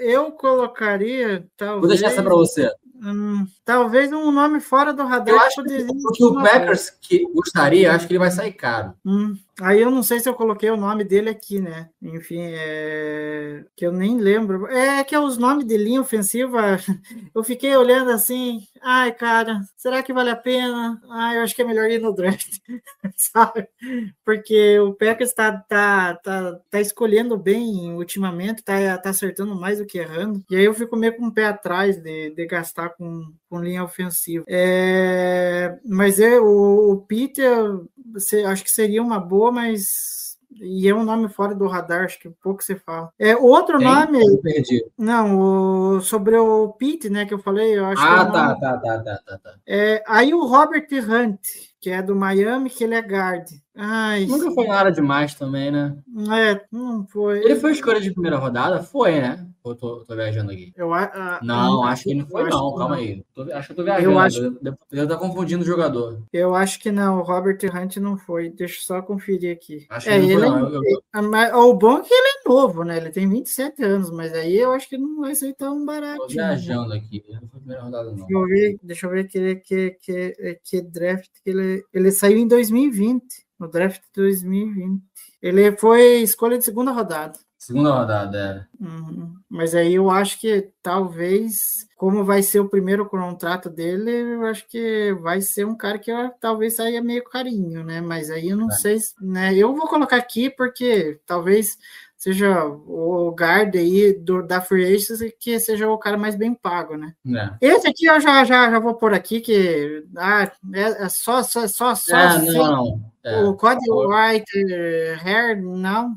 eu colocaria. Talvez, Vou deixar essa pra você. hum, talvez um nome fora do radar. Eu acho que que o Packers que gostaria, acho que ele vai sair caro. Hum, aí eu não sei se eu coloquei o nome dele aqui, né? Enfim, é... que eu nem lembro. É que os nomes de linha ofensiva, eu fiquei olhando assim, ai, cara, será que vale a pena? Ah, eu acho que é melhor ir no draft, sabe? Porque o Packers tá, tá, tá, tá escolhendo bem ultimamente, tá, tá acertando mais do que errando. E aí eu fico meio com o pé atrás de, de gastar com, com linha ofensiva. É, mas é, o, o Peter, acho que seria uma boa, mas. E é um nome fora do radar, acho que pouco se fala. É, outro Quem? nome, perdi. não, o- sobre o Pete, né, que eu falei, eu acho que é Ah, o tá, tá, tá, tá, tá, tá. é, aí o Robert Hunt, que é do Miami, que ele é guard. Ai, Nunca foi nada demais também, né? é, não foi. Ele foi escolha de primeira rodada? Foi, né? Ou eu tô, tô viajando aqui? Eu, a- Não, acho que não foi, não. que Calma não. aí. Tô- acho que eu tô viajando. Eu acho- devo estar confundindo o jogador. Eu acho que não, o Robert Hunt não foi. Deixa eu só conferir aqui. Acho que É, não foi, ele não. é- Eu- eu- O bom é que ele é novo, né? Ele tem 27 anos, mas aí eu acho que não vai ser tão barato. tô viajando aqui. Não foi primeira rodada, não. Deixa eu ver, deixa eu ver que, que, que, que draft que ele, ele saiu em 2020, no draft de 2020. Ele foi escolha de segunda rodada. Segunda rodada, era. Uhum. Mas aí eu acho que talvez, como vai ser o primeiro contrato dele, eu acho que vai ser um cara que eu, talvez saia meio carinho, né? Mas aí eu não É. sei, se- né? Eu vou colocar aqui porque talvez seja o guard aí do, da Free Agency que seja o cara mais bem pago, né? É. Esse aqui eu já, já, já vou pôr aqui que ah, é, é só só só só Ah, não. É. o Cody White Hair, não.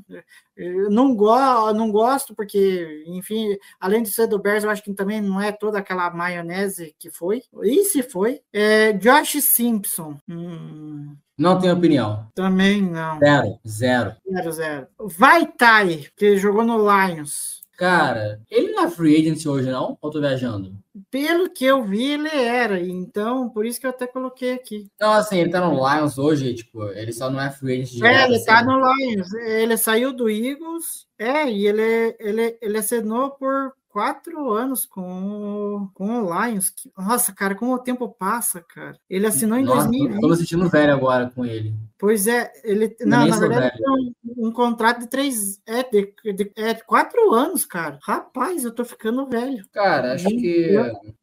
Eu não, go não gosto, porque, enfim, além de ser do Bears, eu acho que também não é toda aquela maionese que foi. E se foi? É, Josh Simpson. Hum, Não tenho opinião. também não. Zero. Zero. Zero, zero. Vai Tai, que jogou no Lions. Cara, ele não é free agency hoje, não? Ou tô viajando? Pelo que eu vi, ele era. Então, por isso que eu até coloquei aqui. Não, assim, ele tá no Lions hoje, tipo, ele só não é free agent É, direto, ele tá assim. no Lions. Ele saiu do Eagles. É, e ele, ele, ele assinou por quatro anos com, com o Lions. Nossa, cara, como o tempo passa, cara. Ele assinou em Nossa, 2020. tô me sentindo velho agora com ele. Pois é, ele. Eu Não, na verdade, um, um contrato de três. É, de, de- é quatro anos, cara. Rapaz, eu tô ficando velho. Cara, acho Gente, que.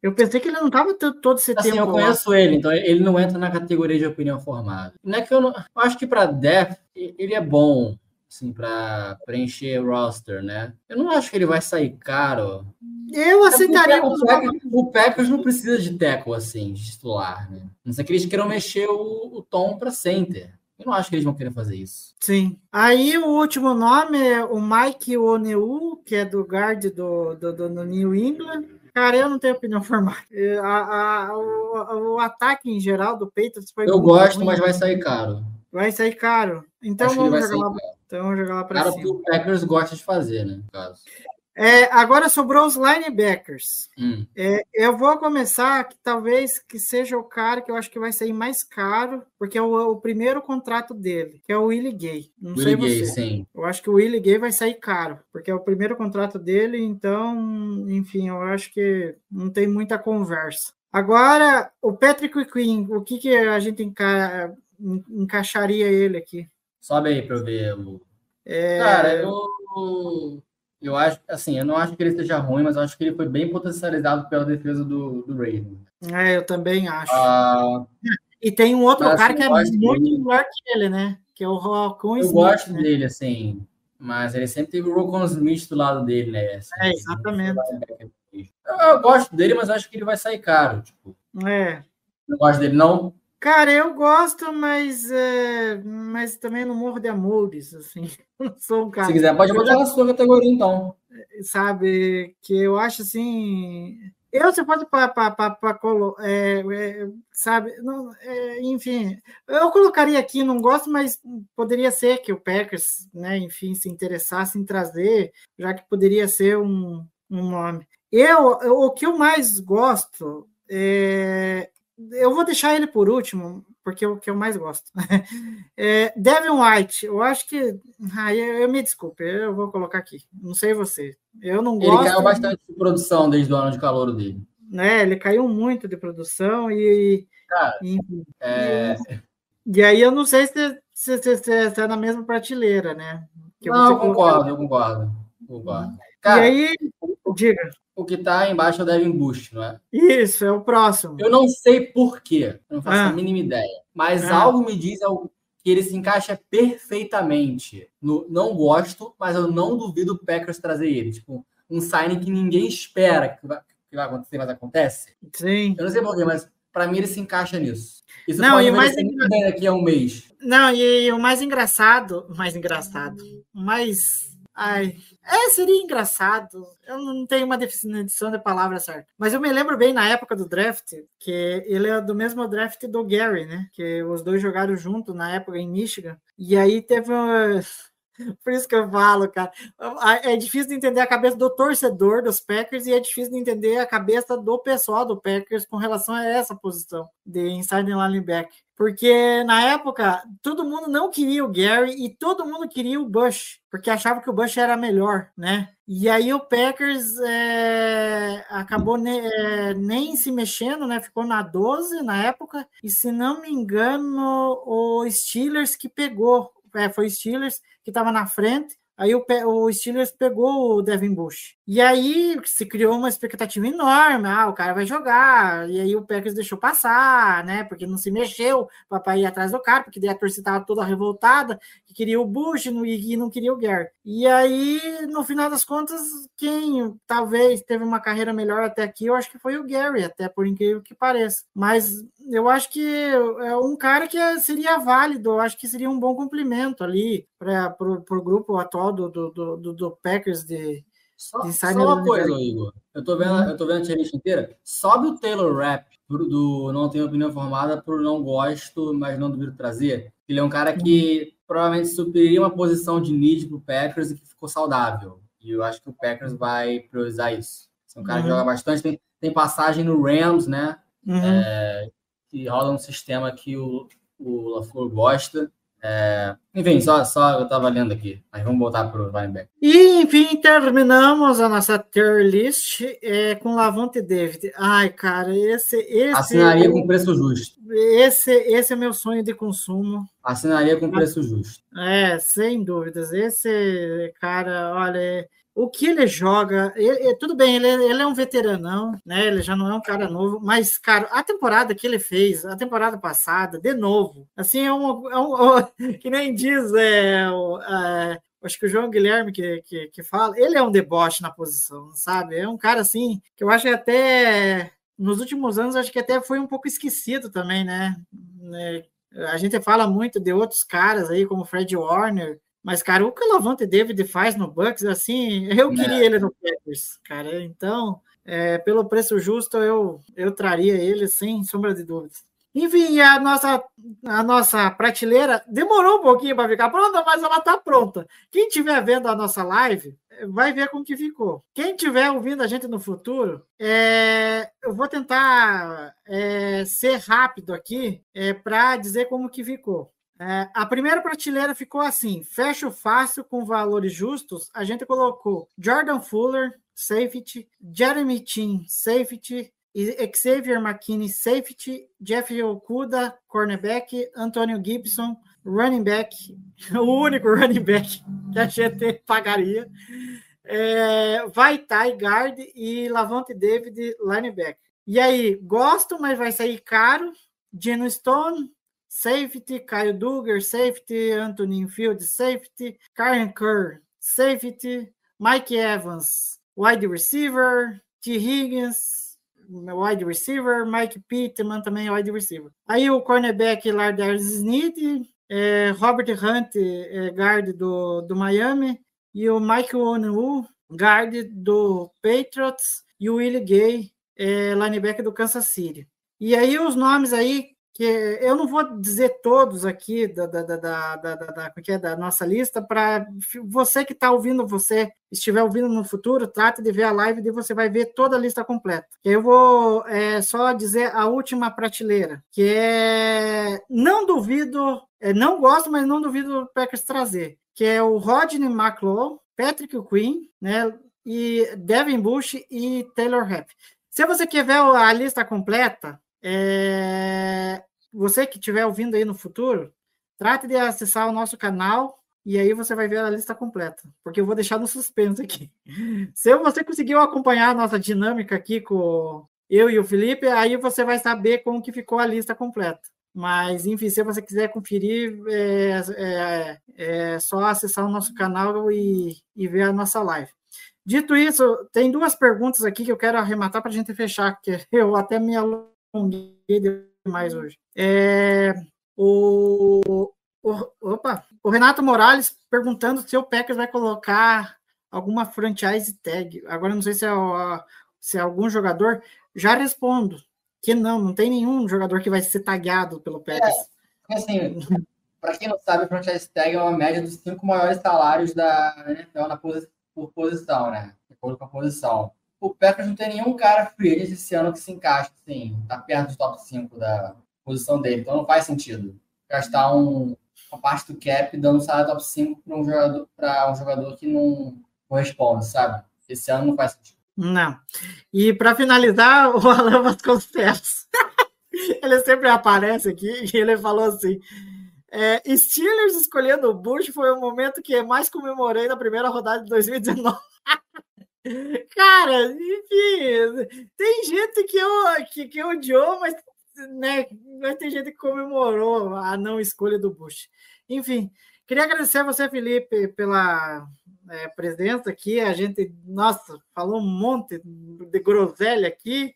Eu pensei que ele não tava todo esse Assim, tempo. eu lá. conheço ele, então ele não entra na categoria de opinião formada. Não é que eu não. Eu acho que pra Def, ele é bom, assim, pra preencher o roster, né? Eu não acho que ele vai sair caro. Eu aceitaria. O Packers, o Packers não precisa de tackle, assim, de titular, né? Não sei que eles queiram mexer o, o Tom pra center. Eu não acho que eles vão querer fazer isso. Sim. Aí o último nome é o Mike Oneu, que é do guard do, do, do- do New England. Cara, eu não tenho opinião formada. A- a- o, o ataque em geral do Patriots foi Eu gosto, ruim. mas vai sair caro. Vai sair caro. Então acho vamos jogar, lá, caro. Então jogar lá para Cara, cima. que o Packers gosta de fazer, né? No caso. É, agora sobrou os linebackers. Hum. É, eu vou começar que talvez que seja o cara que eu acho que vai sair mais caro, porque é o, o primeiro contrato dele, que é o Willie Gay. Não sei Willie Gay, você. sim. Eu acho que o Willie Gay vai sair caro, porque é o primeiro contrato dele, então, enfim, eu acho que não tem muita conversa. Agora, o Patrick Queen, o que, que a gente enca- en- encaixaria ele aqui? Sobe aí pra eu ver. É, Cara, eu. Eu acho, assim, eu não acho que ele seja ruim, mas eu acho que ele foi bem potencializado pela defesa do, do Ravens. é, eu também acho. Ah, e tem um outro cara eu que é muito dele. melhor que ele, né? Que é o Rocco eu Smith. gosto né? dele, assim, mas ele sempre teve o Rocon Smith do lado dele, né? Assim, É, exatamente. Eu, eu gosto dele, mas acho que ele vai sair caro. Tipo, É. não gosto dele, não. Cara, eu gosto, mas, é, mas também não morro de amores, assim. Não sou um cara. Se quiser, pode botar na sua categoria, então. sabe, que eu acho assim. Eu, se fosse para colo, é, é, sabe, não, é, enfim, eu colocaria aqui, não gosto, mas poderia ser que o Packers, né, enfim, se interessasse em trazer, já que poderia ser um, um nome. Eu, eu- o que eu mais gosto é, eu vou deixar ele por último, porque é o que eu mais gosto. É, Devin White, eu acho que. Ah, eu, eu me desculpe, eu vou colocar aqui. Não sei você. Eu não Ele gosto. caiu bastante de produção desde o ano de calor dele. Né, ele caiu muito de produção e. Cara, e, É, e aí eu não sei se você se, se, se é na mesma prateleira, né? Que não, eu concordo, eu concordo. concordo. E aí, diga. O que tá embaixo é o Devin Bush, não é? Isso, é o próximo. Eu não sei por quê, eu não faço Ah. a mínima ideia. Mas Ah. algo me diz que ele se encaixa perfeitamente no não gosto, mas eu não duvido o Packers trazer ele. Tipo, um signing que ninguém espera que vai, que vai acontecer, mas acontece. Sim. Eu não sei porquê, mas para mim ele se encaixa nisso. Isso Não, e o mais bem daqui a um mês. Não, e o mais engraçado, mais engraçado, mais. Ai, é, seria engraçado. Eu não tenho uma definição de palavra certa. Mas eu me lembro bem na época do draft, que ele é do mesmo draft do Gary, né? Que os dois jogaram junto na época em Michigan. E aí teve uma. Por isso que eu falo, cara. É difícil de entender a cabeça do torcedor dos Packers e é difícil de entender a cabeça do pessoal do Packers com relação a essa posição de inside linebacker. Porque na época todo mundo não queria o Gary e todo mundo queria o Bush, porque achava que o Bush era melhor, né? E aí o Packers é, acabou ne, é, nem se mexendo, né? Ficou na 12 na época, e se não me engano, o Steelers que pegou, é, foi o Steelers que estava na frente. Aí o, o, Steelers pegou o Devin Bush. E aí se criou uma expectativa enorme. Ah, o cara vai jogar. E aí o Packers deixou passar, né? Porque não se mexeu para ir atrás do cara, porque daí a torcida estava toda revoltada, que queria o Bush e não queria o Gary. E aí, no final das contas, quem talvez teve uma carreira melhor até aqui, eu acho que foi o Gary, até por incrível que pareça. Mas eu acho que é um cara que seria válido, eu acho que seria um bom complemento ali para o grupo atual do, do, do, do Packers de. Só, só uma coisa, Igor. Eu tô vendo, eu tô vendo a tier inteira. Sobe o Taylor Rap do, do Não Tenho Opinião Formada por Não Gosto, mas não duvido trazer. Ele é um cara que provavelmente supriria uma posição de need pro Packers e que ficou saudável. E eu acho que o Packers vai priorizar isso. É um cara que joga bastante, tem, tem passagem no Rams, né? Uhum. É, que rola um sistema que o, o LaFleur gosta. É, Enfim, só, só eu tava lendo aqui, mas vamos voltar pro linebacker. E, enfim, terminamos a nossa tier list é, com Lavonte David. Ai, cara, esse. esse Assinaria com preço justo. Esse, esse é meu sonho de consumo. Assinaria com preço justo. É, sem dúvidas. Esse cara, olha, o que ele joga, ele- tudo bem, ele, ele é um veteranão, né? Ele já não é um cara novo, mas, cara, a temporada que ele fez, a temporada passada, de novo, assim, é um. é um- que nem diz, é, é, acho que o João Guilherme que, que, que fala, ele é um deboche na posição, sabe? É um cara assim, que eu acho que até. Nos últimos anos, acho que até foi um pouco esquecido também, né? Né, A gente fala muito de outros caras aí, como Fred Warner, mas, cara, o que o Lavante David faz no Bucks, assim, eu É. queria ele no Packers, cara. Então, é, pelo preço justo, eu, eu traria ele, sem sombra de dúvidas. Enfim, a nossa, a nossa prateleira demorou um pouquinho para ficar pronta, mas ela está pronta. Quem estiver vendo a nossa live, vai ver como que ficou. Quem estiver ouvindo a gente no futuro, é, eu vou tentar é, ser rápido aqui para dizer como que ficou. É, a primeira prateleira ficou assim: fecho fácil com valores justos. A gente colocou Jordan Fuller, safety, Jeremy Chin, safety, Xavier McKinney, safety, Jeff Okuda, cornerback, Antonio Gibson, running back, o único running back que a gente pagaria. É, Vaitai, guard e Lavonte David, linebacker. E aí, gosto, mas vai sair caro. Geno Stone, safety, Kyle Duggar, safety, Anthony Field, safety, Karen Kerr, safety, Mike Evans, wide receiver, T. Higgins, wide receiver, Mike Pittman também wide receiver. Aí o cornerback Lardarius Sneed, é, Robert Hunt, é, guard do, do Miami, e o Mike Onu, guard do Patriots, e o Willie Gay, é, linebacker do Kansas City. E aí os nomes aí que eu não vou dizer todos aqui da, da, da, da, da, da, da, é da nossa lista, para você que está ouvindo, você estiver ouvindo no futuro, trate de ver a live e você vai ver toda a lista completa. Eu vou é, só dizer a última prateleira, que é não duvido, é, não gosto, mas não duvido o Packers trazer, que é o Rodney McLaw, Patrick Quinn, né, e Devin Bush e Taylor Rapp. Se você quer ver a lista completa, é... Você que estiver ouvindo aí no futuro, trate de acessar o nosso canal e aí você vai ver a lista completa, porque eu vou deixar no suspenso aqui. Se você conseguiu acompanhar a nossa dinâmica aqui com eu e o Felipe, aí você vai saber como que ficou a lista completa. Mas, enfim, se você quiser conferir, é, é, é só acessar o nosso canal e, e ver a nossa live. Dito isso, tem duas perguntas aqui que eu quero arrematar para a gente fechar, porque eu até me alonguei demais hoje. É, o, o, opa, o Renato Morales perguntando se o Packers vai colocar alguma franchise tag. Agora não sei se é, se é algum jogador. Já respondo que não, não tem nenhum jogador que vai ser tagueado pelo Packers. É, assim, para quem não sabe, franchise tag é uma média dos cinco maiores salários da NFL por posição, né? De acordo com a posição o Packers não tem nenhum cara free esse ano que se encaixa, assim, tá perto do top 5 da posição dele. Então não faz sentido gastar um, uma parte do cap dando salário top 5 para um jogador um jogador que não corresponde, sabe? Esse ano não faz sentido. Não. E para finalizar, o Alan Vasconcelos. ele sempre aparece aqui e ele falou assim: é, Steelers escolhendo o Bush foi o momento que mais comemorei na primeira rodada de 2019. Cara, enfim, tem gente que, eu, que, que odiou, mas, né, mas tem gente que comemorou a não escolha do Bush. Enfim, queria agradecer a você, Felipe, pela é, presença aqui. A gente, nossa, falou um monte de groselha aqui.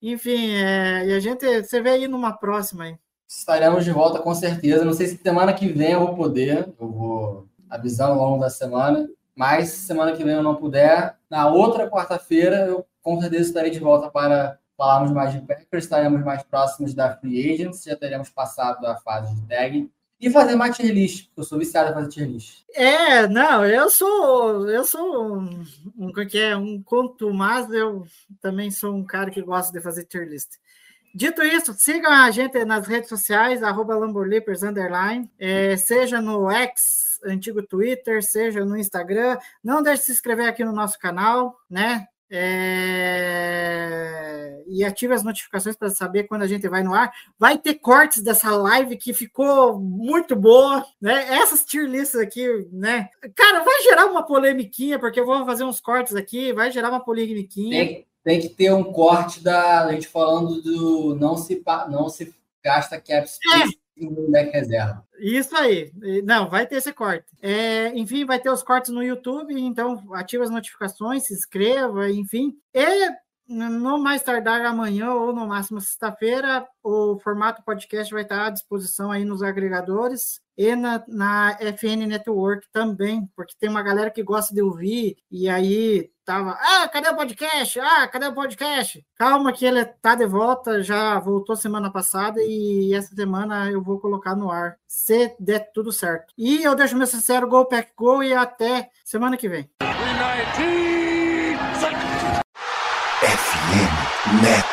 Enfim, é, e a gente, você vê aí numa próxima. Estaremos de volta com certeza. Não sei se semana que vem eu vou poder, eu vou avisando ao longo da semana. Mas semana que vem eu não puder, na outra quarta-feira eu com certeza estarei de volta para falarmos mais de Packers, estaremos mais próximos da Free Agents, já teremos passado a fase de tag e fazer mais tier list, porque eu sou viciado em fazer tier list. É, não, eu sou, eu sou um, um que é um conto, mas eu também sou um cara que gosta de fazer tier list. Dito isso, sigam a gente nas redes sociais, arroba underline, é, seja no X, antigo Twitter, seja no Instagram. Não deixe de se inscrever aqui no nosso canal, né? É... E ative as notificações para saber quando a gente vai no ar. Vai ter cortes dessa live que ficou muito boa, né? Essas tier lists aqui, né? Cara, vai gerar uma polemiquinha, porque eu vou fazer uns cortes aqui, vai gerar uma polemiquinha. Tem, tem que ter um corte da gente falando do não se, não se gasta cap space é. No deck reserva. Isso aí. Não, vai ter esse corte. É, enfim, vai ter os cortes no YouTube, então ative as notificações, se inscreva, enfim. E no mais tardar amanhã ou no máximo sexta-feira, o formato podcast vai estar à disposição aí nos agregadores e na, na FN Network também, porque tem uma galera que gosta de ouvir e aí tava, ah, cadê o podcast? Ah, cadê o podcast? Calma que ele tá de volta, já voltou semana passada e essa semana eu vou colocar no ar, se der tudo certo. E eu deixo meu sincero Go Pack Go e até semana que vem. FM Net